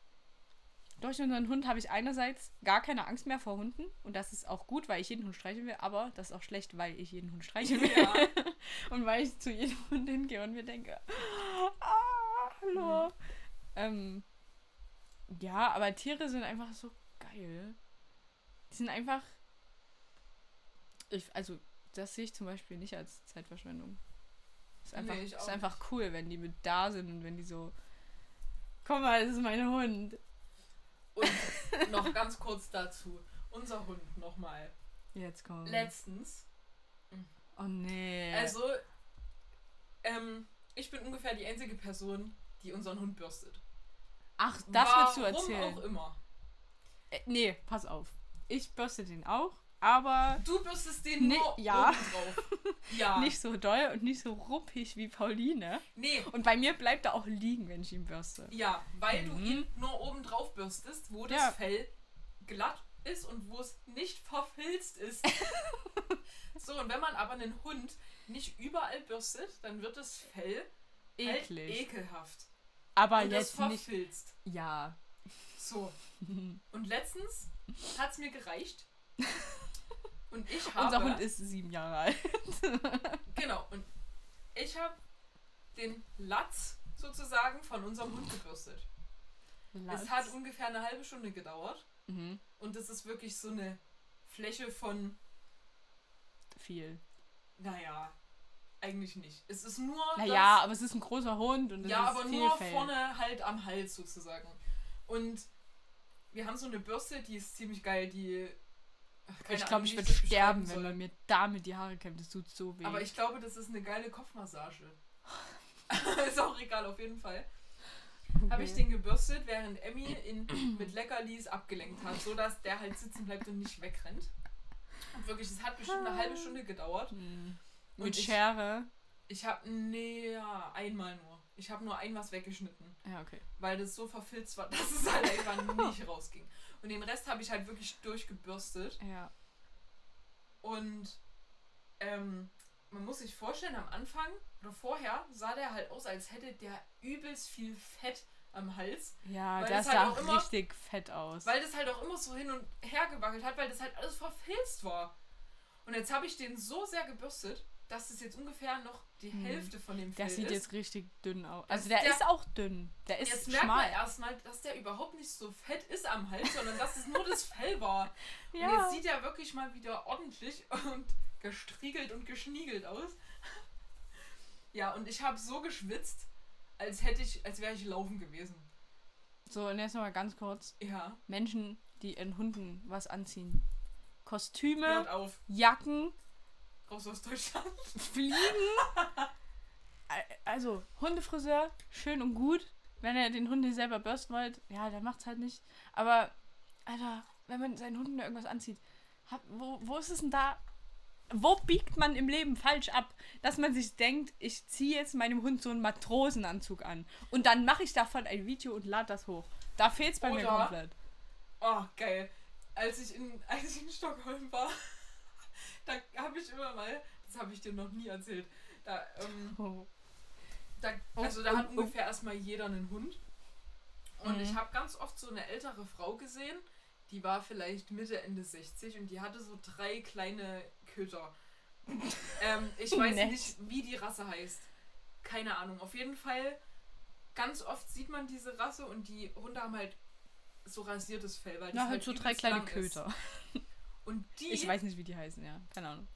durch unseren Hund habe ich einerseits gar keine Angst mehr vor Hunden. Und das ist auch gut, weil ich jeden Hund streicheln will, aber das ist auch schlecht, weil ich jeden Hund streicheln will. ja. Und weil ich zu jedem Hund hingehe und mir denke, ah, hallo. Ähm, ja, aber Tiere sind einfach so geil. Die sind einfach. Ich, also, das sehe ich zum Beispiel nicht als Zeitverschwendung. Ist einfach, Nee, ist einfach cool, wenn die mit da sind und wenn die so. Komm mal, das ist mein Hund. Und noch ganz kurz dazu. Unser Hund nochmal. Jetzt komm. Letztens. oh nee. Also, ähm, ich bin ungefähr die einzige Person, die unseren Hund bürstet. Ach, das willst du Warum erzählen. auch immer. Äh, nee, pass auf. Ich bürste den auch, aber Du bürstest den Nee, nur ja. oben drauf. Ja. nicht so doll und nicht so ruppig wie Pauline. Nee, Und bei mir bleibt er auch liegen, wenn ich ihn bürste. ja, weil du Mhm. ihn nur oben drauf bürstest, wo das Ja. Fell glatt ist und wo es nicht verfilzt ist. so, und wenn man aber einen Hund nicht überall bürstet, dann wird das Fell halt Eklig. ekelhaft. Aber und jetzt das nicht. verfilzt. Ja. So. Und letztens hat es mir gereicht. Und ich habe. Unser Hund ist sieben Jahre alt. Genau. Und ich habe den Latz sozusagen von unserem Hund gebürstet. Es hat ungefähr eine halbe Stunde gedauert. mhm. Und das ist wirklich so eine Fläche von, viel. naja, eigentlich nicht. Es ist nur. Naja, aber es ist ein großer Hund und das, ja, aber nur Fell. vorne halt am Hals sozusagen. Und wir haben so eine Bürste, die ist ziemlich geil, die. Keine Ich glaube, ich würde sterben, wenn man mir damit die Haare kämmt. Das tut so weh. Aber ich glaube, das ist eine geile Kopfmassage. ist auch egal, auf jeden Fall. okay. Habe ich den gebürstet, während Emmy ihn mit Leckerlis abgelenkt hat, so dass der halt sitzen bleibt und nicht wegrennt. Und wirklich, es hat bestimmt eine halbe Stunde gedauert. Hm. Und Mit ich- Schere. Ich habe, nee, ja, einmal nur. Ich habe nur ein was weggeschnitten, Ja, okay. weil das so verfilzt war, dass es halt einfach nicht rausging. Und den Rest habe ich halt wirklich durchgebürstet. Ja. Und ähm, man muss sich vorstellen, am Anfang oder vorher sah der halt aus, als hätte der übelst viel Fett am Hals. Ja, Weil das das halt sah auch immer- richtig fett aus. Weil das halt auch immer so hin und her gewackelt hat, weil das halt alles verfilzt war. Und jetzt habe ich den so sehr gebürstet, dass es jetzt ungefähr noch die Hm. Hälfte von dem der Fell sieht ist. jetzt richtig dünn aus. Also der, ist der- ist auch dünn. Der ist Jetzt merkt man schmal. erstmal, dass der überhaupt nicht so fett ist am Hals, sondern dass es nur das Fell war. Und Ja. jetzt sieht er wirklich mal wieder ordentlich und gestriegelt und geschniegelt aus. ja, und ich habe so geschwitzt, als hätte ich, als wäre ich laufen gewesen. So, und jetzt nochmal ganz kurz. Ja. Menschen, die in Hunden was anziehen. Kostüme, auf. Jacken, Raus aus Deutschland. Fliegen. Also, Hundefriseur, schön und gut. Wenn ihr den Hund nicht selber bürsten wollt, ja, der macht's halt nicht. Aber, Alter, wenn man seinen Hunden da irgendwas anzieht, hab, wo, wo ist es denn da? Wo biegt man im Leben falsch ab, dass man sich denkt, ich ziehe jetzt meinem Hund so einen Matrosenanzug an und dann mache ich davon ein Video und lade das hoch. Da fehlt's bei mir Oder- komplett. Oh, geil. Als ich in, als ich in Stockholm war, da habe ich immer mal, das habe ich dir noch nie erzählt, da, ähm, Oh. da Oh, also da oh, hat oh. ungefähr erstmal jeder einen Hund. Und Mhm. ich habe ganz oft so eine ältere Frau gesehen, die war vielleicht Mitte, Ende 60 und die hatte so drei kleine Köter. ähm, ich weiß Nett. nicht, wie die Rasse heißt. Keine Ahnung. Auf jeden Fall, ganz oft sieht man diese Rasse und die Hunde haben halt so rasiertes Fell, weil das Na, halt so drei kleine lang ist. Und die, Ich weiß nicht, wie die heißen, ja. Keine Ahnung.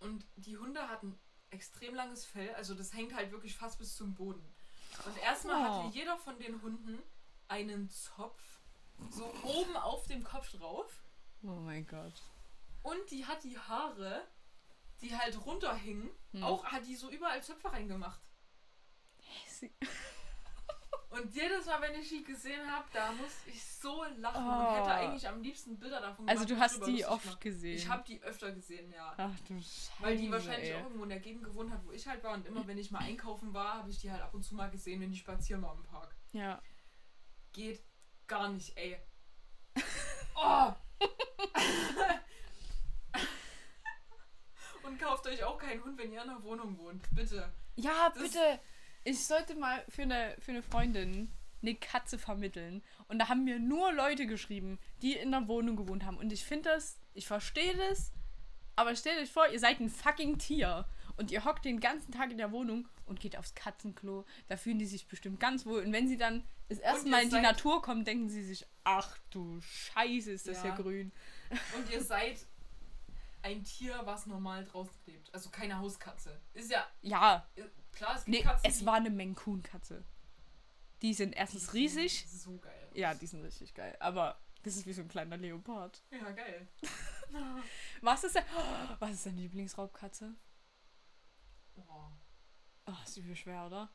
und die Hunde hatten extrem langes Fell, also das hängt halt wirklich fast bis zum Boden. Und erstmal Oh. hatte jeder von den Hunden einen Zopf so oben auf dem Kopf drauf Oh mein Gott. und die hat die Haare, die halt runterhingen, Hm. auch hat die so überall Zöpfe reingemacht. Und jedes Mal, wenn ich die gesehen habe, da musste ich so lachen und Oh. hätte eigentlich am liebsten Bilder davon Also gemacht, du mich hast die oft gemacht. gesehen. Ich habe die öfter gesehen, ja. Ach du Scheiße. Weil die wahrscheinlich ey. auch irgendwo in der Gegend gewohnt hat, wo ich halt war. Und immer wenn ich mal einkaufen war, habe ich die halt ab und zu mal gesehen, wenn die spazieren war im Park. Ja. Geht gar nicht, ey. Oh! und kauft euch auch keinen Hund, wenn ihr in einer Wohnung wohnt. Bitte. Ja, Das- bitte. Ich sollte mal für eine, für eine Freundin eine Katze vermitteln. Und da haben mir nur Leute geschrieben, die in einer Wohnung gewohnt haben. Und ich finde das, ich verstehe das, aber stellt euch vor, ihr seid ein fucking Tier. Und ihr hockt den ganzen Tag in der Wohnung und geht aufs Katzenklo. Da fühlen die sich bestimmt ganz wohl. Und wenn sie dann das erste Mal in die Natur kommen, denken sie sich, ach du Scheiße, ist das Ja. hier grün. Und ihr seid ein Tier, was normal draußen lebt. Also keine Hauskatze. Ist ja, Ja, klar, es gibt nee, Katzen, es die- war eine Maine-Coon-Katze. Die sind die erstens sehen riesig. So geil. aus. Ja, die sind richtig geil. Aber das ist wie so ein kleiner Leopard. Ja, geil. Was ist denn, was ist deine Lieblingsraubkatze? Oh. Oh, ist übel schwer, oder?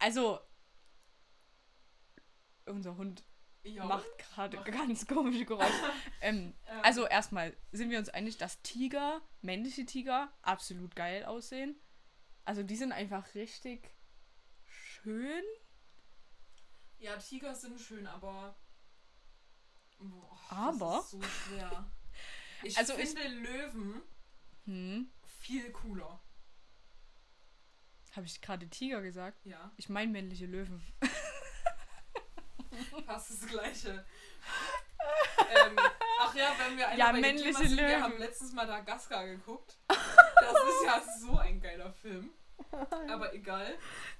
Also, unser Hund Ja. macht gerade ganz komische Geräusche. ähm, Ähm, also erstmal sind wir uns einig, dass Tiger, männliche Tiger, absolut geil aussehen. Also die sind einfach richtig schön. Ja, Tiger sind schön, aber. Boah, Aber? Das ist so schwer. Ich Also ich- finde Löwen Hm. viel cooler. Habe ich gerade Tiger gesagt? Ja, Ich meine männliche Löwen. fast das gleiche. ähm, ach ja, wenn wir einmal Ja, bei männliche sind, wir Löwen. haben letztens Madagaskar geguckt. Das ist ja so ein geiler Film. Aber egal.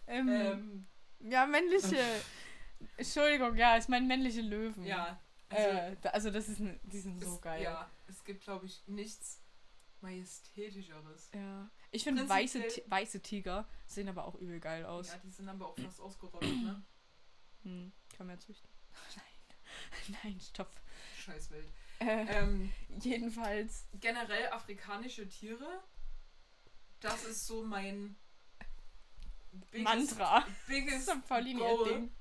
Ähm, Ähm, ja, männliche. Entschuldigung, ja, ich meine männliche Löwen. ja, also, Äh, also das ist die sind so es, geil. Ja, es gibt, glaube ich, nichts Majestätischeres. Ja. Ich finde weiße, weiße Tiger sehen aber auch übel geil aus. Ja, die sind aber auch fast ausgerottet, ne? Hm, kann man ja züchten. Nein. Nein, stopp. Scheißwelt. Äh, Ähm, jedenfalls. generell afrikanische Tiere, das ist so mein biggest, Mantra. Das biggest ist Pauline Goal, Ding.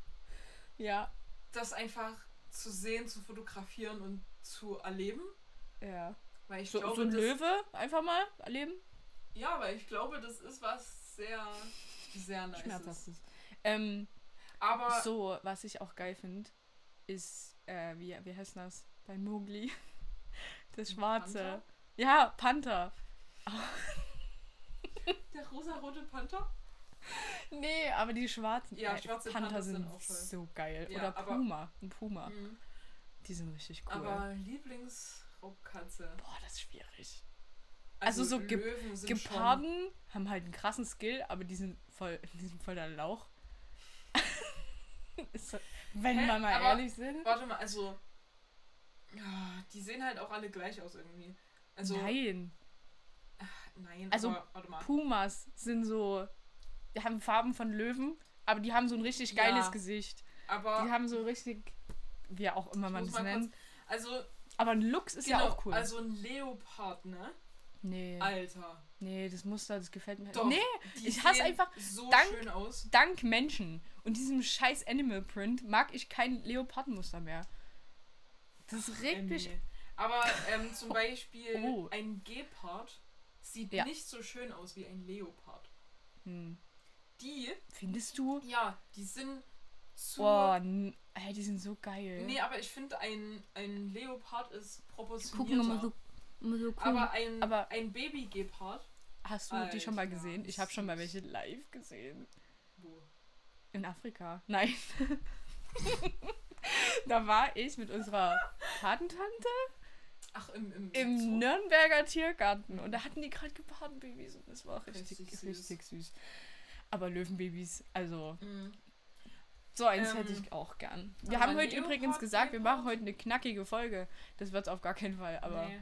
Ja. das einfach zu sehen, zu fotografieren und zu erleben. Ja. Weil ich So, glaube, so ein das, Löwe einfach mal erleben. Ja, weil ich glaube, das ist was sehr, sehr nice. Schmerzhaftes. Ähm, Aber so, was ich auch geil finde, ist, äh, wie, wie heißt das? Bei Mowgli. Das Schwarze. Panther? Ja, Panther. der rosarote Panther? Nee, aber die schwarzen Ja, äh, schwarze Panther Panther sind sind so geil. Ja, Oder Puma. Ein Puma. Mhm. Die sind richtig cool. Aber Lieblingsraubkatze. Boah, das ist schwierig. Also so Ge- Geparden haben halt einen krassen Skill, aber die sind voll, die sind voll der Lauch. Wenn Hä? wir mal Aber- ehrlich sind. Warte mal, also. Ja, die sehen halt auch alle gleich aus irgendwie. Also, Nein. Nein, Also, aber, warte mal. Pumas sind so. Die haben Farben von Löwen, aber die haben so ein richtig geiles Ja. Gesicht. Aber, Die haben so richtig. Wie auch immer man das nennt. also, Aber ein Lux ist genau, ja auch cool. also ein Leopard, ne? nee. Alter. Nee, das Muster, das gefällt mir. Doch, Nee, ich hasse einfach so dank- schön aus. dank Menschen und diesem scheiß Animal Print mag ich kein Leopardenmuster mehr. Das regt mich. Emmy. Aber ähm, zum Beispiel Oh. ein Gepard sieht Ja. nicht so schön aus wie ein Leopard. Hm. Die, Findest du? ja, die sind zu. Boah, n- ey, die sind so geil. Nee, aber ich finde, ein, ein Leopard ist proportionierter. gucken immer so, immer so cool. aber ein, Aber- ein Baby-Gepard. Hast du die schon mal Alter, gesehen? Ich habe schon mal welche live gesehen. Wo? In Afrika. Nein. da war ich mit unserer Patentante Ach, im, im, im Zoo? Nürnberger Tiergarten. Und da hatten die gerade Gepardenbabys und das war richtig, Richtig richtig, süß. süß. Aber Löwenbabys, also Mhm. so eins Ähm, hätte ich auch gern. Wir haben heute Leopard, übrigens gesagt, wir machen heute eine knackige Folge. Das wird's auf gar keinen Fall, aber Nee.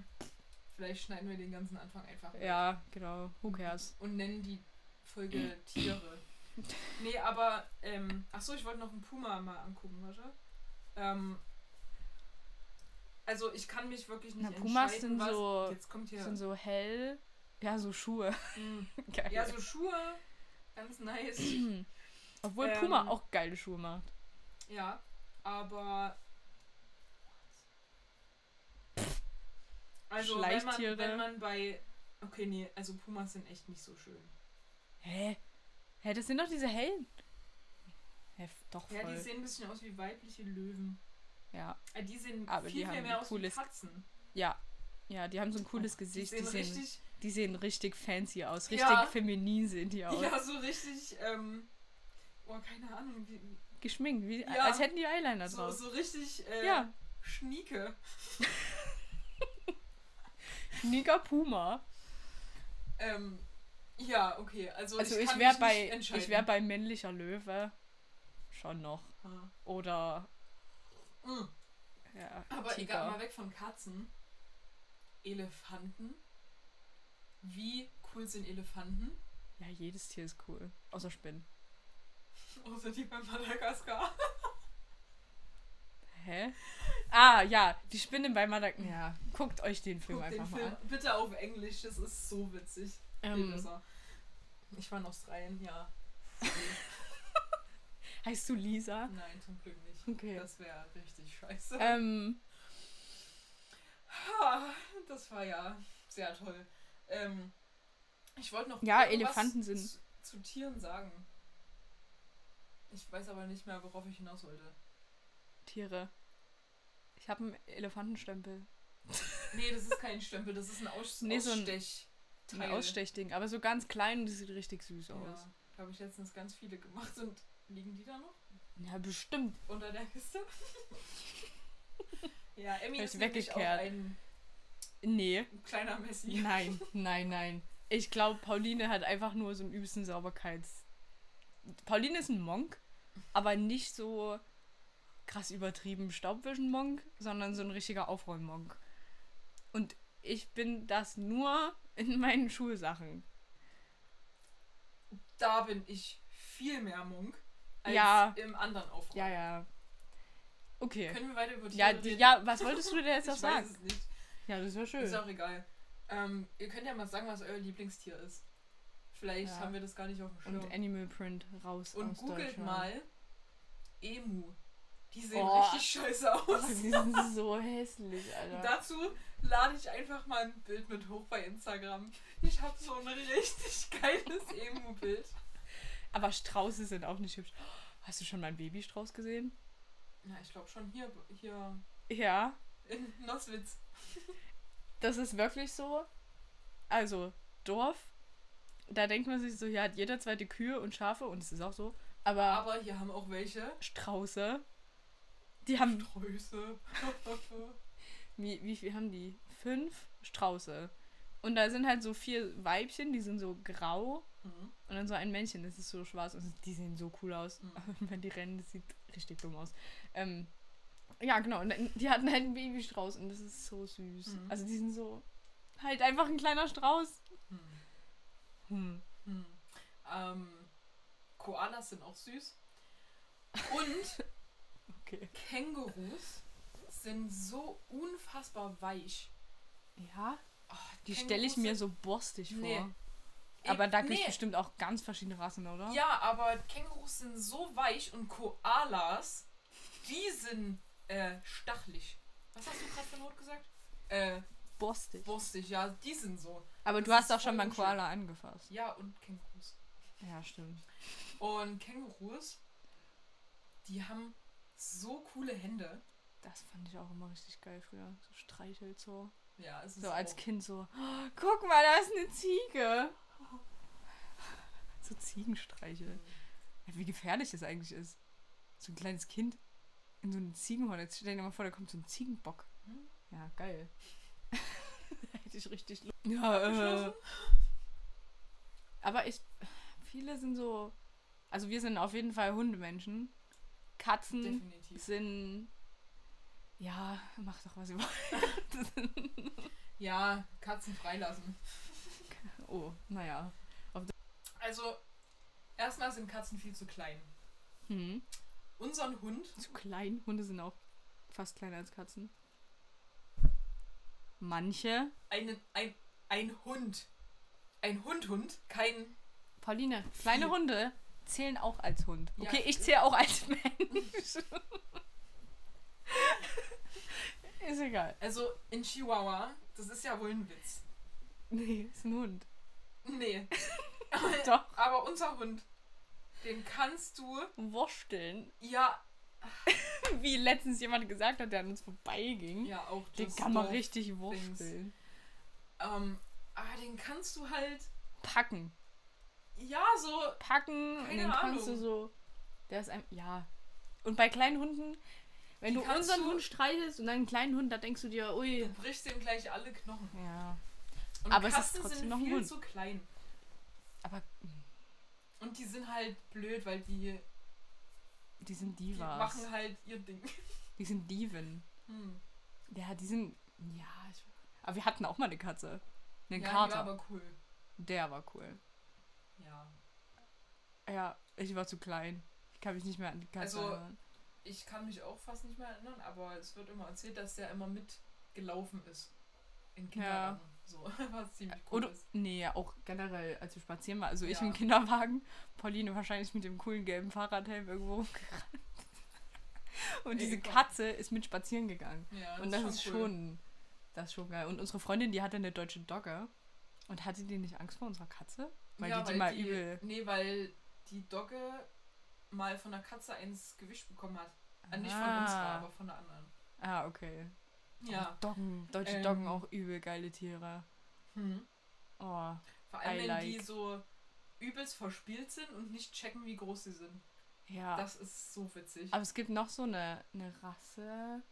Vielleicht schneiden wir den ganzen Anfang einfach weg. ja, genau. Who cares? Und nennen die Folge Tiere. Nee, aber, ähm, achso, ich wollte noch einen Puma mal angucken, warte. Ähm, also ich kann mich wirklich nicht Na, Pumas entscheiden, sind was... so- Jetzt kommt hier... Sind so hell. Ja, so Schuhe. Geil. ja, so Schuhe, ganz nice. Obwohl ähm, Puma auch geile Schuhe macht. ja, aber... Also wenn man, wenn man bei... Okay, nee, also Pumas sind echt nicht so schön. Hä? Hä, das sind doch diese hellen. Hä, doch Ja, voll. die sehen ein bisschen aus wie weibliche Löwen. Ja, Äh, die sehen Aber die viel, viel haben mehr aus cooles- wie Katzen. ja. Ja, die haben so ein cooles Die Gesicht. sehen Die sehen, richtig... die sehen richtig fancy aus. Ja. Richtig feminin sehen die aus. Ja, so richtig, ähm... Oh, keine Ahnung, wie, Geschminkt, wie, Ja. als hätten die Eyeliner so, drauf. so richtig, äh, Ja. Schnieke. Sneaker Puma. Ähm, ja, okay, also, Also ich ich wäre bei ich wäre bei männlicher Löwe schon noch Ah. oder Mm. ja, Aber Tiger. egal, mal weg von Katzen. Elefanten. Wie cool sind Elefanten? Ja, jedes Tier ist cool, außer Spinnen. Außer die bei Madagaskar. Hä? Ah, ja, die Spinne bei Madagaskar. Ja, guckt euch den Film Guck den einfach mal Film an. bitte auf Englisch, das ist so witzig. Ähm. Ich war in Australien, ja. heißt du Lisa? Nein, zum Glück nicht. Okay. Das wäre richtig scheiße. Ähm, Ha, Das war ja sehr toll. Ähm, ich wollte noch Ja, Elefanten sind- zu, zu Tieren sagen. Ich weiß aber nicht mehr, worauf ich hinaus wollte. Tiere. Ich habe einen Elefantenstempel. Nee, das ist kein Stempel, das ist ein Aus Nee, so ein-. Ein Ausstechding, aber so ganz klein und die sieht richtig süß aus. Ja, da habe ich letztens ganz viele gemacht und liegen die da noch Ja, bestimmt. unter der Kiste? ja, Emmy ist weggekehrt. ein Nee. kleiner Messi. Nein, nein, nein. Ich glaube, Pauline hat einfach nur so einen übelsten Sauberkeits. Pauline ist ein Monk, aber nicht so krass übertrieben Staubwischen-Monk, sondern so ein richtiger Aufräum-Monk. Und ich bin das nur in meinen Schulsachen. Da bin ich viel mehr Munk als Ja. im anderen Aufräumen. Ja, ja. Okay. Können wir weiter über Ja, Tiere die, reden? ja, was wolltest du denn jetzt noch ich weiß sagen? es nicht. Ja, das wäre schön. Ist auch egal. Ähm, ihr könnt ja mal sagen, was euer Lieblingstier ist. Vielleicht Ja. haben wir das gar nicht auf dem Schirm. Und Animal Print raus Und googelt mal Emu. Die sehen Oh. richtig scheiße Oh, aus. die sind so hässlich, Alter. Dazu lade ich einfach mal ein Bild mit hoch bei Instagram. Ich habe so ein richtig geiles Emu-Bild. Aber Strauße sind auch nicht hübsch. Hast du schon mal einen Babystrauß gesehen? Ja, ich glaube schon hier, hier Ja, in Noswitz. das ist wirklich so. Also, Dorf, da denkt man sich so, ja, hat jeder zweite Kühe und Schafe und es ist auch so. Aber, Aber hier haben auch welche Strauße, die haben, Größe. wie, wie viel haben die? Fünf Strauße. Und da sind halt so vier Weibchen, die sind so grau Mhm. und dann so ein Männchen, das ist so schwarz und die sehen so cool aus. Mhm. Wenn die rennen, das sieht richtig dumm aus. Ähm, ja, genau. Und die hatten halt einen Babystrauß und das ist so süß. Mhm. Also die sind so Halt einfach ein kleiner Strauß. Hm. Hm. Hm. Ähm, Koalas sind auch süß. Und Okay. Kängurus sind so unfassbar weich. Ja, Oh, die stelle ich mir so borstig vor. Nee. Aber da gibt es Nee. bestimmt auch ganz verschiedene Rassen, oder? Ja, aber Kängurus sind so weich und Koalas, die sind äh, stachelig. Was hast du gerade für ein Wort gesagt? Äh, Borstig. borstig, ja, die sind so. Aber du Das hast ist auch schon mal einen. Koala angefasst. Ja, und Kängurus. Ja, stimmt. Und Kängurus, die haben so coole Hände. Das fand ich auch immer richtig geil früher. So streichelt so. Ja, es ist So als auch- Kind so, "Oh, guck mal, da ist eine Ziege. So Ziegenstreichel. Ja, wie gefährlich das eigentlich ist. So ein kleines Kind in so einem Ziegenhorn. Jetzt stell dir mal vor, da kommt so ein Ziegenbock. Hm? Ja, geil. hätte ich richtig Lust. Ja, äh, Abgeschlossen? aber ich, viele sind so, also wir sind auf jeden Fall Hundemenschen. Katzen Definitiv. sind, ja, mach doch was ihr wollt. Ja, Katzen freilassen. oh, naja. Also, erstmal sind Katzen viel zu klein. Hm. Unseren Hund, Zu klein. Hunde sind auch fast kleiner als Katzen. Manche. einen, ein, ein Hund, ein Hund-Hund, kein Pauline, kleine. Hunde zählen auch als Hund. Ja. Okay, ich zähle auch als Mensch. Ist egal. Also in Chihuahua, das ist ja wohl ein Witz. Nee, ist ein Hund. Nee. Doch. Aber unser Hund, den kannst du Wursteln. ja, Wie letztens jemand gesagt hat, der an uns vorbeiging. ja auch den das kann man richtig wursteln. Ähm, aber den kannst du halt, Packen. ja, so, Packen und Keine dann kannst Ahnung. du so. Der ist ein. Ja. Und bei kleinen Hunden, wenn Die du unseren du- Hund streichelst und dann einen kleinen Hund, da denkst du dir, du ui. brichst ihm gleich alle Knochen. Ja. Und Aber es ist Katzen trotzdem sind noch ein viel Hund. zu klein. Aber Und die sind halt blöd, weil die, die sind die Divas. machen halt ihr Ding. Die sind Diven. Hm. Ja, die sind. Ja, ich, aber wir hatten auch mal eine Katze. Einen Ja, die Kater. war aber cool. Der war cool. Ja. Ja, ich war zu klein. Ich kann mich nicht mehr an die Katze Also, erinnern. Ich kann mich auch fast nicht mehr erinnern, aber es wird immer erzählt, dass der immer mitgelaufen ist. In Kindergarten. So, was ziemlich cool Oder, ist. nee, auch generell, als wir spazieren waren. Also ich Ja. im Kinderwagen, Pauline wahrscheinlich mit dem coolen gelben Fahrradhelm irgendwo rumgerannt. Und diese. Katze ist mit spazieren gegangen. Ja, Und das ist cool. schon, das ist schon geil. Und unsere Freundin, die hatte eine deutsche Dogge. Und hatte die nicht Angst vor unserer Katze? Weil ja, die die mal übel. Nee, weil die Dogge mal von der Katze eins gewischt bekommen hat. Ah. Nicht von uns, Ah. aber von der anderen. Ah, okay. Ja. Oh, Doggen, deutsche Ähm. Doggen auch übel geile Tiere. Hm. Oh, Vor allem, I wenn die like. so übelst verspielt sind und nicht checken, wie groß sie sind. ja. Das ist so witzig. Aber es gibt noch so eine, eine Rasse.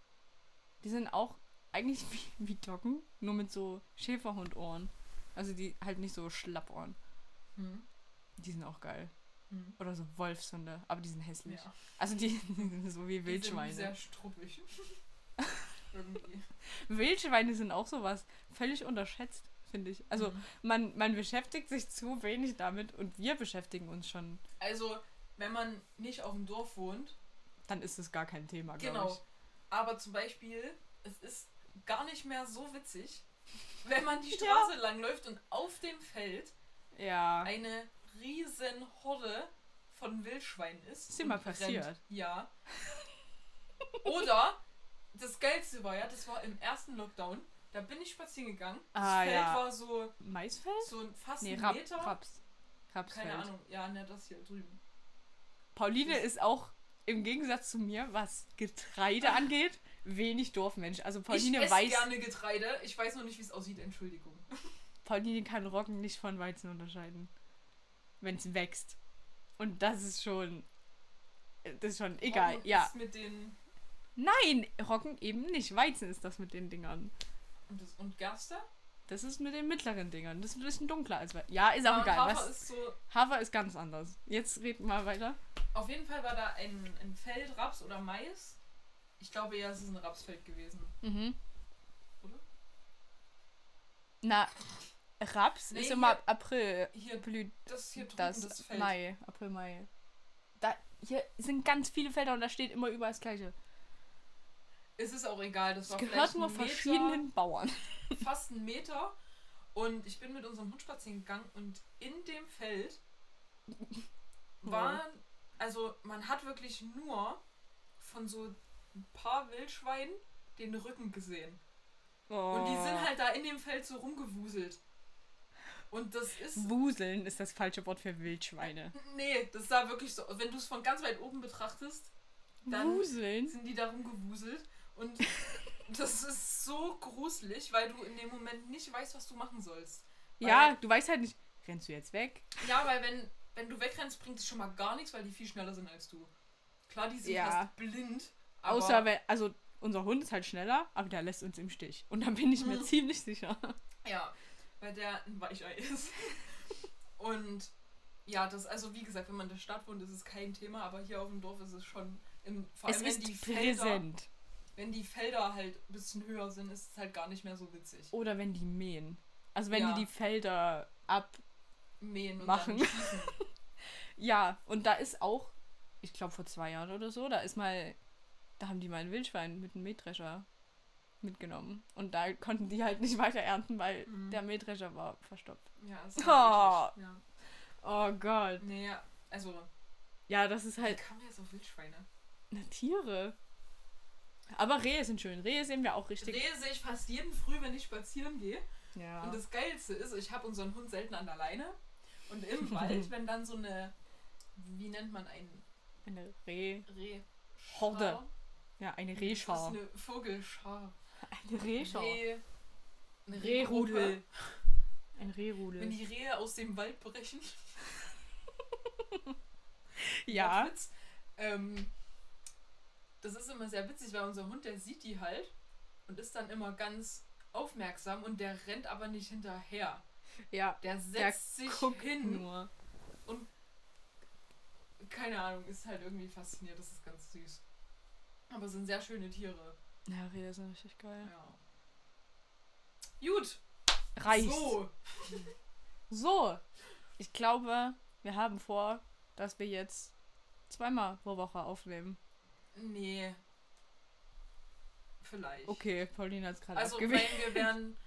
Die sind auch eigentlich wie, wie Doggen, nur mit so Schäferhundohren. Also die halt nicht so Schlappohren. Hm. Die sind auch geil. Hm. Oder so Wolfshunde, aber die sind hässlich. Ja. Also die, die sind so wie Die Wildschweine. sind sehr struppig. Irgendwie. Wildschweine sind auch sowas völlig unterschätzt, finde ich. Also Mhm. man, man beschäftigt sich zu wenig damit und wir beschäftigen uns schon. Also, wenn man nicht auf dem Dorf wohnt, Dann ist es gar kein Thema, glaube genau. ich. Aber zum Beispiel, es ist gar nicht mehr so witzig, wenn man die Straße langläuft und auf dem Feld Ja. eine riesen Horde von Wildschweinen ist. Ist dir mal passiert? Rennt. Ja. Oder, das Geilste war ja, das war im ersten Lockdown, da bin ich spazieren gegangen. Das Ah, Feld ja. war so, Maisfeld? so ein- fast Nee, ein Rap, Meter. Raps. Rapsfeld. Keine Ahnung. Ja, ne, das hier drüben. Pauline Das- ist auch im Gegensatz zu mir, was Getreide angeht, wenig Dorfmensch. Also Pauline ich esse weiß, gerne Getreide. Ich weiß noch nicht, wie es aussieht. Entschuldigung. Pauline kann Roggen nicht von Weizen unterscheiden, wenn es wächst. Und das ist schon, das ist schon egal. Warum Ja, Ist mit den nein, Roggen eben nicht. Weizen ist das mit den Dingern. und, das, und Gerste? Das ist mit den mittleren Dingern. Das ist ein bisschen dunkler als Weizen. Ja, ist auch Ja, und egal. Hafer Was, ist so. Hafer ist ganz anders. Jetzt reden wir mal weiter. Auf jeden Fall war da ein, ein Feld Raps oder Mais. Ich glaube eher, es ist ein Rapsfeld gewesen. Mhm. Oder? Na, Raps Nee, ist immer hier- April. Hier, Blüht das hier drüben, das, das, Feld. Mai. April, Mai. Da, hier sind ganz viele Felder und da steht immer überall das Gleiche. Es ist auch egal, das Es war gehört nur ein Meter, verschiedenen Bauern. fast einen Meter. Und ich bin mit unserem Hund spazieren gegangen und in dem Feld waren, also man hat wirklich nur von so ein paar Wildschweinen den Rücken gesehen. Und die Oh. sind halt da in dem Feld so rumgewuselt. Und das ist. Wuseln ist das falsche Wort für Wildschweine. Nee, das sah wirklich so. Wenn du es von ganz weit oben betrachtest, Dann- Wuseln? sind die da rumgewuselt. Und das ist so gruselig, weil du in dem Moment nicht weißt, was du machen sollst. Ja, du weißt halt nicht, rennst du jetzt weg? Ja, weil wenn, wenn du wegrennst, bringt es schon mal gar nichts, weil die viel schneller sind als du. Klar, die sind Ja. fast blind. Außer wenn, also unser Hund ist halt schneller, aber der lässt uns im Stich. Und dann bin ich mir Mhm. ziemlich sicher. Ja, weil der ein Weichei ist. Und ja, das, also wie gesagt, wenn man in der Stadt wohnt, ist es kein Thema, aber hier auf dem Dorf ist es schon, im, vor allem wenn die Felder, präsent. wenn die Felder halt ein bisschen höher sind, ist es halt gar nicht mehr so witzig. Oder wenn die mähen. Also wenn Ja. die die Felder ab... Mähen und Machen. schießen. Ja, und da ist auch, ich glaube vor zwei Jahren oder so, da ist mal, da haben die mal ein Wildschwein mit einem Mähdrescher mitgenommen. Und da konnten die halt nicht weiter ernten, weil Mhm. der Mähdrescher war verstopft. Ja, ist halt Oh. Ja. Oh Gott. Nee, also, Ja, das ist wie halt kam jetzt auf Wildschweine? eine Tiere. Aber Rehe sind schön. Rehe sehen wir auch richtig. Rehe sehe ich fast jeden Früh, wenn ich spazieren gehe. Ja. Und das Geilste ist, ich habe unseren Hund selten an der Leine. Und im Wald, wenn dann so eine, wie nennt man einen eine Reh. Reh? Horde. Ja, eine Das Rehschar. ist eine Vogelschar. Eine Rehschar. Reh, eine Rehrudel. Ein Rehrudel. Wenn die Rehe aus dem Wald brechen. ja. Wortwitz. Ähm, das ist immer sehr witzig, weil unser Hund, der sieht die halt und ist dann immer ganz aufmerksam und der rennt aber nicht hinterher. Ja. Der Der setzt sich guckt hin. nur. Keine Ahnung, ist halt irgendwie faszinierend, das ist ganz süß. Aber es sind sehr schöne Tiere. Ja, Rehe sind richtig geil. Ja. Gut. Reicht. So. So, ich glaube, wir haben vor, dass wir jetzt zweimal pro Woche aufnehmen. Nee. Vielleicht. Okay, Pauline hat es gerade Also, nein, wir werden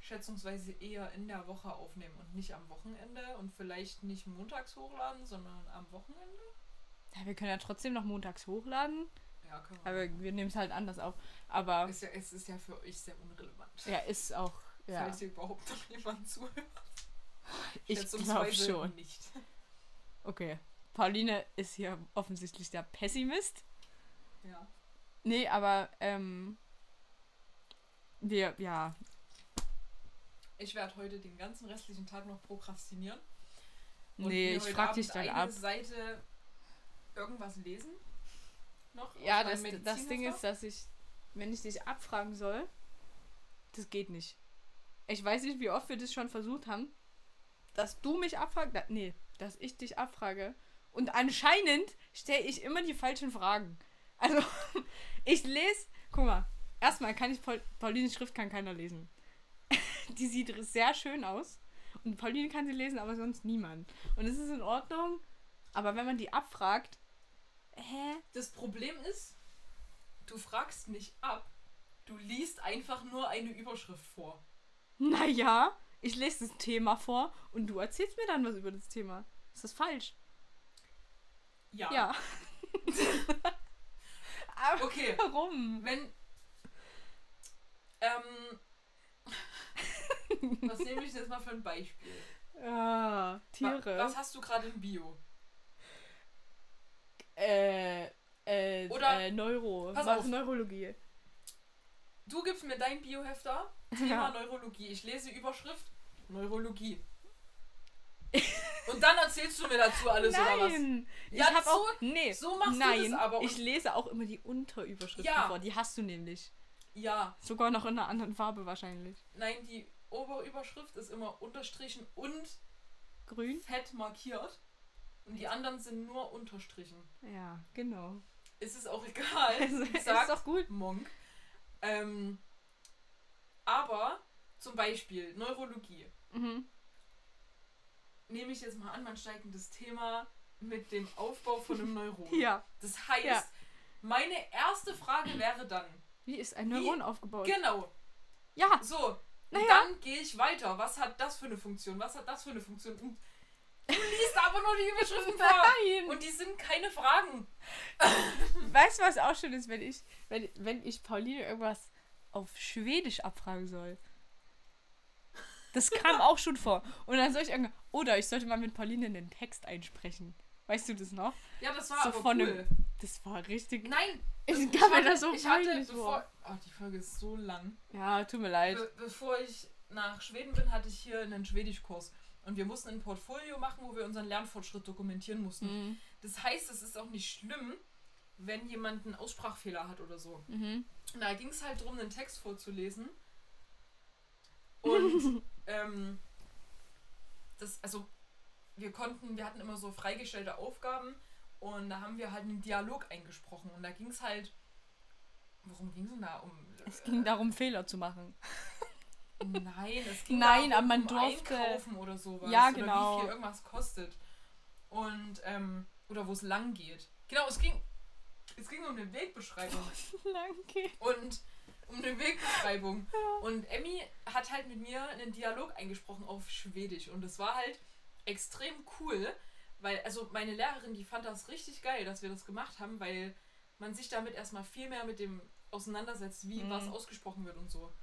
schätzungsweise eher in der Woche aufnehmen und nicht am Wochenende und vielleicht nicht montags hochladen, sondern am Wochenende. Ja, wir können ja trotzdem noch montags hochladen, Ja, können wir. aber wir nehmen es halt anders auf. Aber Ist ja, es ist ja für euch sehr unrelevant. ja, ist auch. Ja, Falls ihr überhaupt noch jemand zuhört. ich glaube schon. nicht. Okay. Pauline ist hier offensichtlich der Pessimist. Ja. Nee, aber ähm, wir, ja, Ich werde heute den ganzen restlichen Tag noch prokrastinieren. und nee, ich heute frag dich Abend dann eine ab. Seite irgendwas lesen. Noch? Ja, das, das Ding ist, dass ich, wenn ich dich abfragen soll, das geht nicht. Ich weiß nicht, wie oft wir das schon versucht haben, dass du mich abfragst. Da, nee, dass ich dich abfrage. Und anscheinend stelle ich immer die falschen Fragen. Also, ich lese, guck mal, erstmal kann ich, Paul, Paulines Schrift kann keiner lesen. die sieht sehr schön aus. Und Pauline kann sie lesen, aber sonst niemand. Und es ist in Ordnung. Aber wenn man die abfragt, hä? Das Problem ist, du fragst nicht ab, du liest einfach nur eine Überschrift vor. Naja, ich lese das Thema vor und du erzählst mir dann was über das Thema. Ist das falsch? Ja. Ja. Aber Okay, warum? wenn. Ähm. was nehme ich jetzt mal für ein Beispiel? Ah, Tiere. Was hast du gerade im Bio? Äh, äh, Oder- äh, Neuro. Pass was auf. Neurologie. Du gibst mir dein Biohefter, Thema Ja. Neurologie. Ich lese Überschrift Neurologie. Und dann erzählst du mir dazu alles oder was? Nein! Ich Ja, hab so- auch. Nee, so machst du nein, das aber. Ich Und- lese auch immer die Unterüberschriften Ja. vor. Die hast du nämlich. Ja, Sogar noch in einer anderen Farbe wahrscheinlich. nein, die Oberüberschrift ist immer unterstrichen und Grün? fett markiert. Und die anderen sind nur unterstrichen. Ja, genau. Ist es auch egal. Also, ist doch gut. Monk. Ähm, aber zum Beispiel Neurologie. Mhm. Nehme ich jetzt mal an, man steigt in das Thema mit dem Aufbau von einem Neuron. Ja. Das heißt, Ja. meine erste Frage wäre dann, Wie ist ein Neuron aufgebaut? genau, Ja. so, Naja. dann gehe ich weiter. Was hat das für eine Funktion? Was hat das für eine Funktion? Und du liest aber nur die Überschriften vor. Nein. Und die sind keine Fragen. Weißt du, was auch schön ist, wenn ich, wenn, wenn ich Pauline irgendwas auf Schwedisch abfragen soll? Das kam auch schon vor. Und dann soll ich irgendwann, oder ich sollte mal mit Pauline einen Text einsprechen. Weißt du das noch? Ja, das war So aber cool. einem- Das war richtig. Nein, Ich kam mir hatte, das so ich hatte, bevor, vor. oh, die Folge ist so lang. Ja, tut mir leid. Be bevor ich nach Schweden bin, hatte ich hier einen Schwedischkurs. Und wir mussten ein Portfolio machen, wo wir unseren Lernfortschritt dokumentieren mussten. Mhm. Das heißt, es ist auch nicht schlimm, wenn jemand einen Aussprachfehler hat oder so. Mhm. Und da ging es halt darum, einen Text vorzulesen. Und ähm, das, also wir konnten, wir hatten immer so freigestellte Aufgaben und da haben wir halt einen Dialog eingesprochen. Und da ging es halt, worum ging es denn da? Um, Es ging darum, Fehler zu machen. Nein, es ging Nein, aber man um durfte- Einkaufen oder sowas. Ja, Oder genau. wie viel irgendwas kostet. Und, ähm, oder wo es lang geht. Genau, es ging, es ging um eine Wegbeschreibung. Danke. Und um eine Wegbeschreibung. Und Emmy hat halt mit mir einen Dialog eingesprochen auf Schwedisch. Und es war halt extrem cool, weil, also meine Lehrerin, die fand das richtig geil, dass wir das gemacht haben, weil man sich damit erstmal viel mehr mit dem auseinandersetzt, wie Mhm. was ausgesprochen wird und so.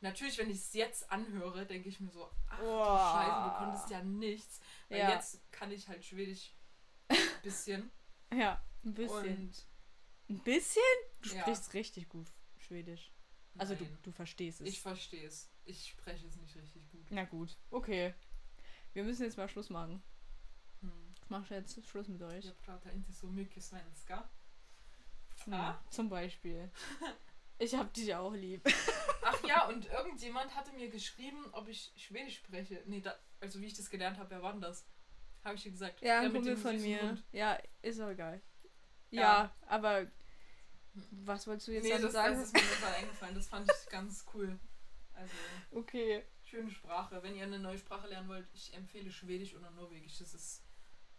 Natürlich, wenn ich es jetzt anhöre, denke ich mir so, ach du Boah. Scheiße, du konntest ja nichts. Weil Ja. jetzt kann ich halt Schwedisch ein bisschen. Ja, ein bisschen. Und Ein bisschen? Du Ja. sprichst richtig gut Schwedisch. Also du, nein, du verstehst es. ich verstehe es. Ich spreche es nicht richtig gut. Na gut, okay. Wir müssen jetzt mal Schluss machen. Hm. Ich mache jetzt Schluss mit euch. Jag pratar inte så mycket svenska. Hm, Ah. Zum Beispiel. Ich hab dich auch lieb. Ach ja, und irgendjemand hatte mir geschrieben, ob ich Schwedisch spreche. Nee, da, also wie ich das gelernt habe, wer war denn das? Habe ich dir gesagt. Ja, ein Kumpel von mir. Hund. Ja, ist auch egal. Ja, Ja. aber was wolltest du jetzt Nee, das, sagen? das ist mir gerade eingefallen. Das fand ich ganz cool. Also, okay. schöne Sprache. Wenn ihr eine neue Sprache lernen wollt, ich empfehle Schwedisch oder Norwegisch. Das ist.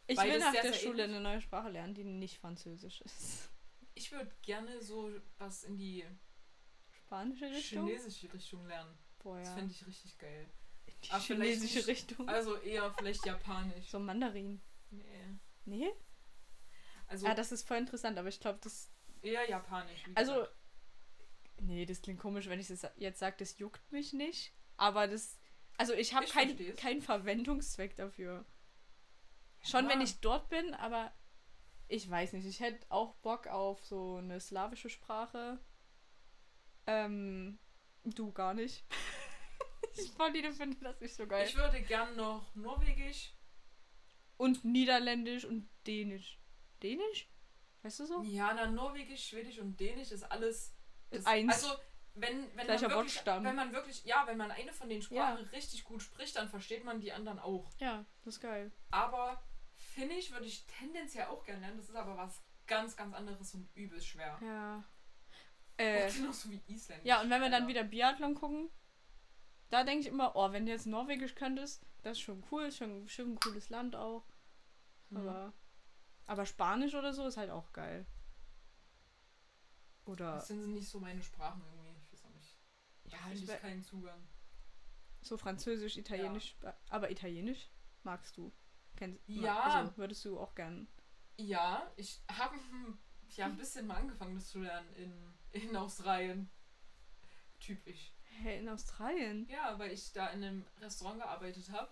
Ich will nach sehr, der sehr Schule ähnlich. eine neue Sprache lernen, die nicht Französisch ist. Ich würde gerne so was in die Spanische Richtung? chinesische Richtung lernen. Boah, Das ja. fände ich richtig geil. Die vielleicht chinesische nicht. Richtung. Also eher vielleicht Japanisch. So Mandarin. Nee. Nee? Also Ah, das ist voll interessant, aber ich glaube, das. eher Japanisch. Also. gesagt. Nee, das klingt komisch, wenn ich das jetzt sage, das juckt mich nicht. Aber das. Also ich habe Ich kein, keinen Verwendungszweck dafür. Schon wenn Ja. ich dort bin, aber ich weiß nicht. Ich hätte auch Bock auf so eine slawische Sprache. Ähm, du gar nicht. ich Pauline finde das nicht so geil. Ich würde gern noch Norwegisch. und Niederländisch und Dänisch. Dänisch? Weißt du so? Ja, na, Norwegisch, Schwedisch und Dänisch ist alles. Das, Eins. Also, wenn, wenn, man Gleicher wirklich, Wortstamm. wenn man wirklich, ja, wenn man eine von den Sprachen Ja. richtig gut spricht, dann versteht man die anderen auch. Ja, das ist geil. Aber Finnisch würde ich tendenziell auch gerne lernen. Das ist aber was ganz, ganz anderes und übelst schwer. Ja. Äh, Genauso wie Isländisch. ja, und wenn wir dann wieder Biathlon gucken, da denke ich immer, oh, wenn du jetzt Norwegisch könntest, das ist schon cool, ist schon, schon ein cooles Land auch. Mhm. Aber, aber Spanisch oder so ist halt auch geil. Oder Das sind nicht so meine Sprachen irgendwie. Ich weiß auch nicht. Da Ja, finde ich keinen Zugang. so Französisch, Italienisch. Aber Italienisch magst du. Kennst, Ja. Also würdest du auch gern. Ja, ich habe ja ein bisschen mal angefangen, das zu lernen in, in Australien. Typisch. Hä, in Australien? Ja, weil ich da in einem Restaurant gearbeitet habe,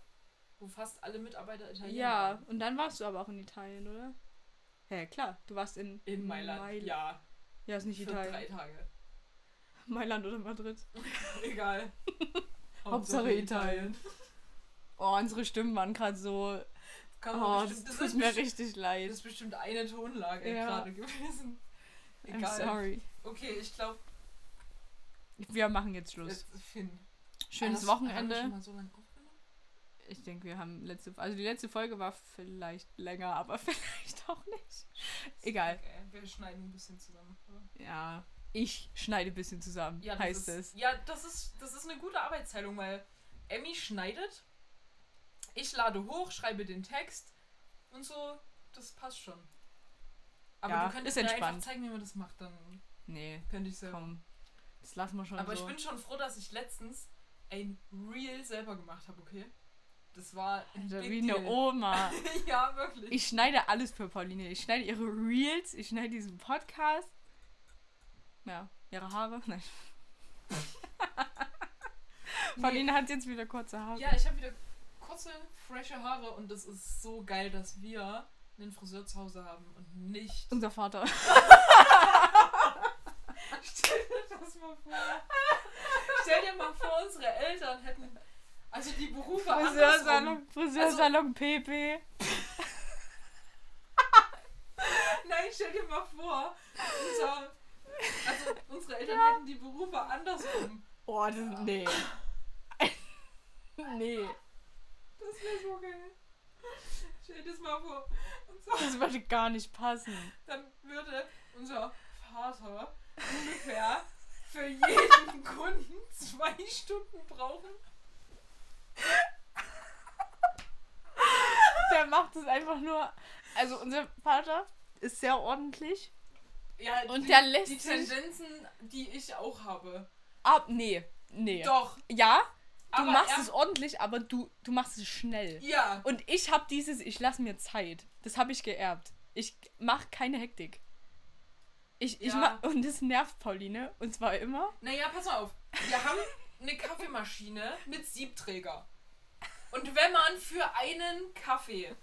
wo fast alle Mitarbeiter Italiener Ja, waren. und dann warst du aber auch in Italien, oder? Hä, klar, du warst in, In Mailand. Mail- Ja, Ja, ist nicht für Italien. drei Tage. Mailand oder Madrid. Egal. Hauptsache Italien. Oh, unsere Stimmen waren gerade so. Kann man Oh, bestimmt, das das, tut ist mir richtig das leid. ist bestimmt eine Tonlage Ja. gerade gewesen. I'm Egal. sorry. Okay, ich glaube, Wir machen jetzt Schluss. Finn. Schönes wir Wochenende. so? Ich denke, wir haben letzte. Also die letzte Folge war vielleicht länger, aber vielleicht auch nicht. Egal. Okay, wir schneiden ein bisschen zusammen. Ja. ich schneide ein bisschen zusammen, Ja, das heißt ist, es. Ja, das ist, das ist eine gute Arbeitsteilung, weil Emmy schneidet, ich lade hoch, schreibe den Text und so, das passt schon. Aber Ja, du könntest mir einfach zeigen, wie man das macht, dann Nee, könnte ich selber. komm. Das lassen wir schon Aber so. ich bin schon froh, dass ich letztens ein Reel selber gemacht habe, okay? Das war ein Alter, wie eine. Oma. ja, wirklich. Ich schneide alles für Pauline. Ich schneide ihre Reels, ich schneide diesen Podcast. Ja, ihre Haare. Nein. Pauline hat jetzt wieder kurze Haare. Ja, ich habe wieder kurze, frische Haare und das ist so geil, dass wir einen Friseur zu Hause haben und nicht. Unser Vater. Stell dir das mal vor. Stell dir mal vor, unsere Eltern hätten. Also die Berufe andersrum. Friseursalon, Friseursalon PP. Nein, stell dir mal vor, unser, also unsere Eltern hätten die Berufe andersrum. Oh, das nee. nee. Das wäre so geil. Stell dir das mal vor. Unser, Das würde gar nicht passen. dann würde unser Vater ungefähr für jeden Kunden zwei Stunden brauchen. Der macht es einfach nur. Also unser Vater ist sehr ordentlich. Ja, Und die, der lässt die Tendenzen, die ich auch habe. Ab, nee. Nee. Doch. Ja, du Aber machst es ordentlich, aber du, du machst es schnell. Ja. Und ich habe dieses, ich lasse mir Zeit. Das habe ich geerbt. Ich mache keine Hektik. Ich, ich Ja. mach, und das nervt Pauline. Und zwar immer. Naja, pass mal auf. Wir haben eine Kaffeemaschine mit Siebträger. Und wenn man für einen Kaffee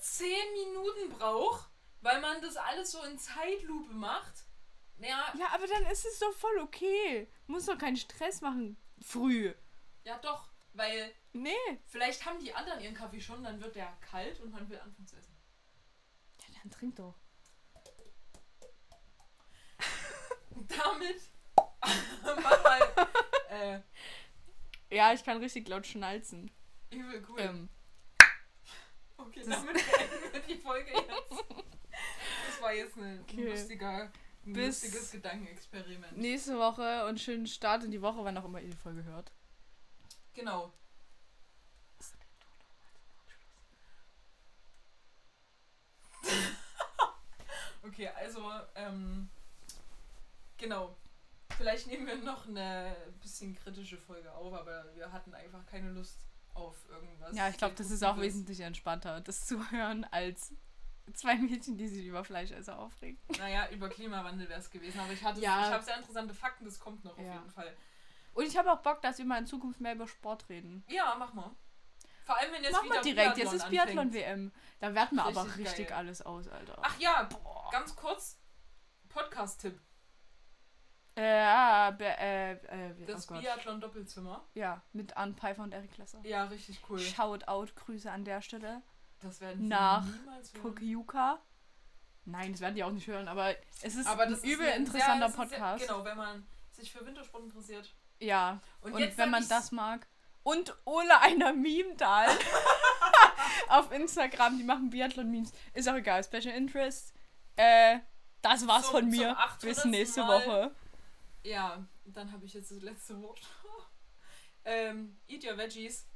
zehn Minuten braucht, weil man das alles so in Zeitlupe macht, naja, Ja, aber dann ist es doch voll okay. Muss doch keinen Stress machen. Früh. ja doch, weil Nee. vielleicht haben die anderen ihren Kaffee schon, dann wird der kalt und man will anfangen zu essen. Ja, dann trink doch. Damit mal äh, Ja, ich kann richtig laut schnalzen. übel cool. Ähm, Okay, Das- damit beenden wir die Folge jetzt. Das war jetzt ein Okay. lustiger, ein Bis- lustiges Gedankenexperiment. nächste Woche und schönen Start in die Woche, wann auch immer ihr die Folge hört. Genau. Okay, also, ähm, genau. Vielleicht nehmen wir noch eine bisschen kritische Folge auf, aber wir hatten einfach keine Lust auf irgendwas. Ja, ich glaube, das ist auch wesentlich entspannter, das zu hören, als zwei Mädchen, die sich über Fleischesser aufregen. Naja, über Klimawandel wäre es gewesen, aber ich hatte Ja. ich habe sehr interessante Fakten, das kommt noch auf Ja. jeden Fall. Und ich habe auch Bock, dass wir mal in Zukunft mehr über Sport reden. Ja, mach mal. Vor allem, wenn jetzt Mach mal direkt, Biathlon jetzt ist. Biathlon-WM. Da werten wir aber Richtig richtig geil. alles aus, Alter. Ach ja, ganz kurz, Podcast-Tipp. Äh, ah, be, äh, äh, Das oh. Biathlon-Doppelzimmer. Ja, mit Ann Pfeiffer und Erik Lesser. Ja, richtig cool. Shout out, Grüße an der Stelle. Das werden sie Nach niemals hören. Pukyuka. Nein, das werden die auch nicht hören, aber es ist Aber das ein übel ist ein interessanter sehr- ist sehr- Podcast. Genau, wenn man sich für Wintersport interessiert. Ja, Und, und, wenn man das mag. Und Ole einer Meme-Dahl auf Instagram, die machen Biathlon-Memes. Ist auch egal, Special Interest. Äh, das war's Zum- von mir. 800. Bis nächste Mal. Woche. Ja, dann habe ich jetzt das letzte Wort. ähm, eat your veggies.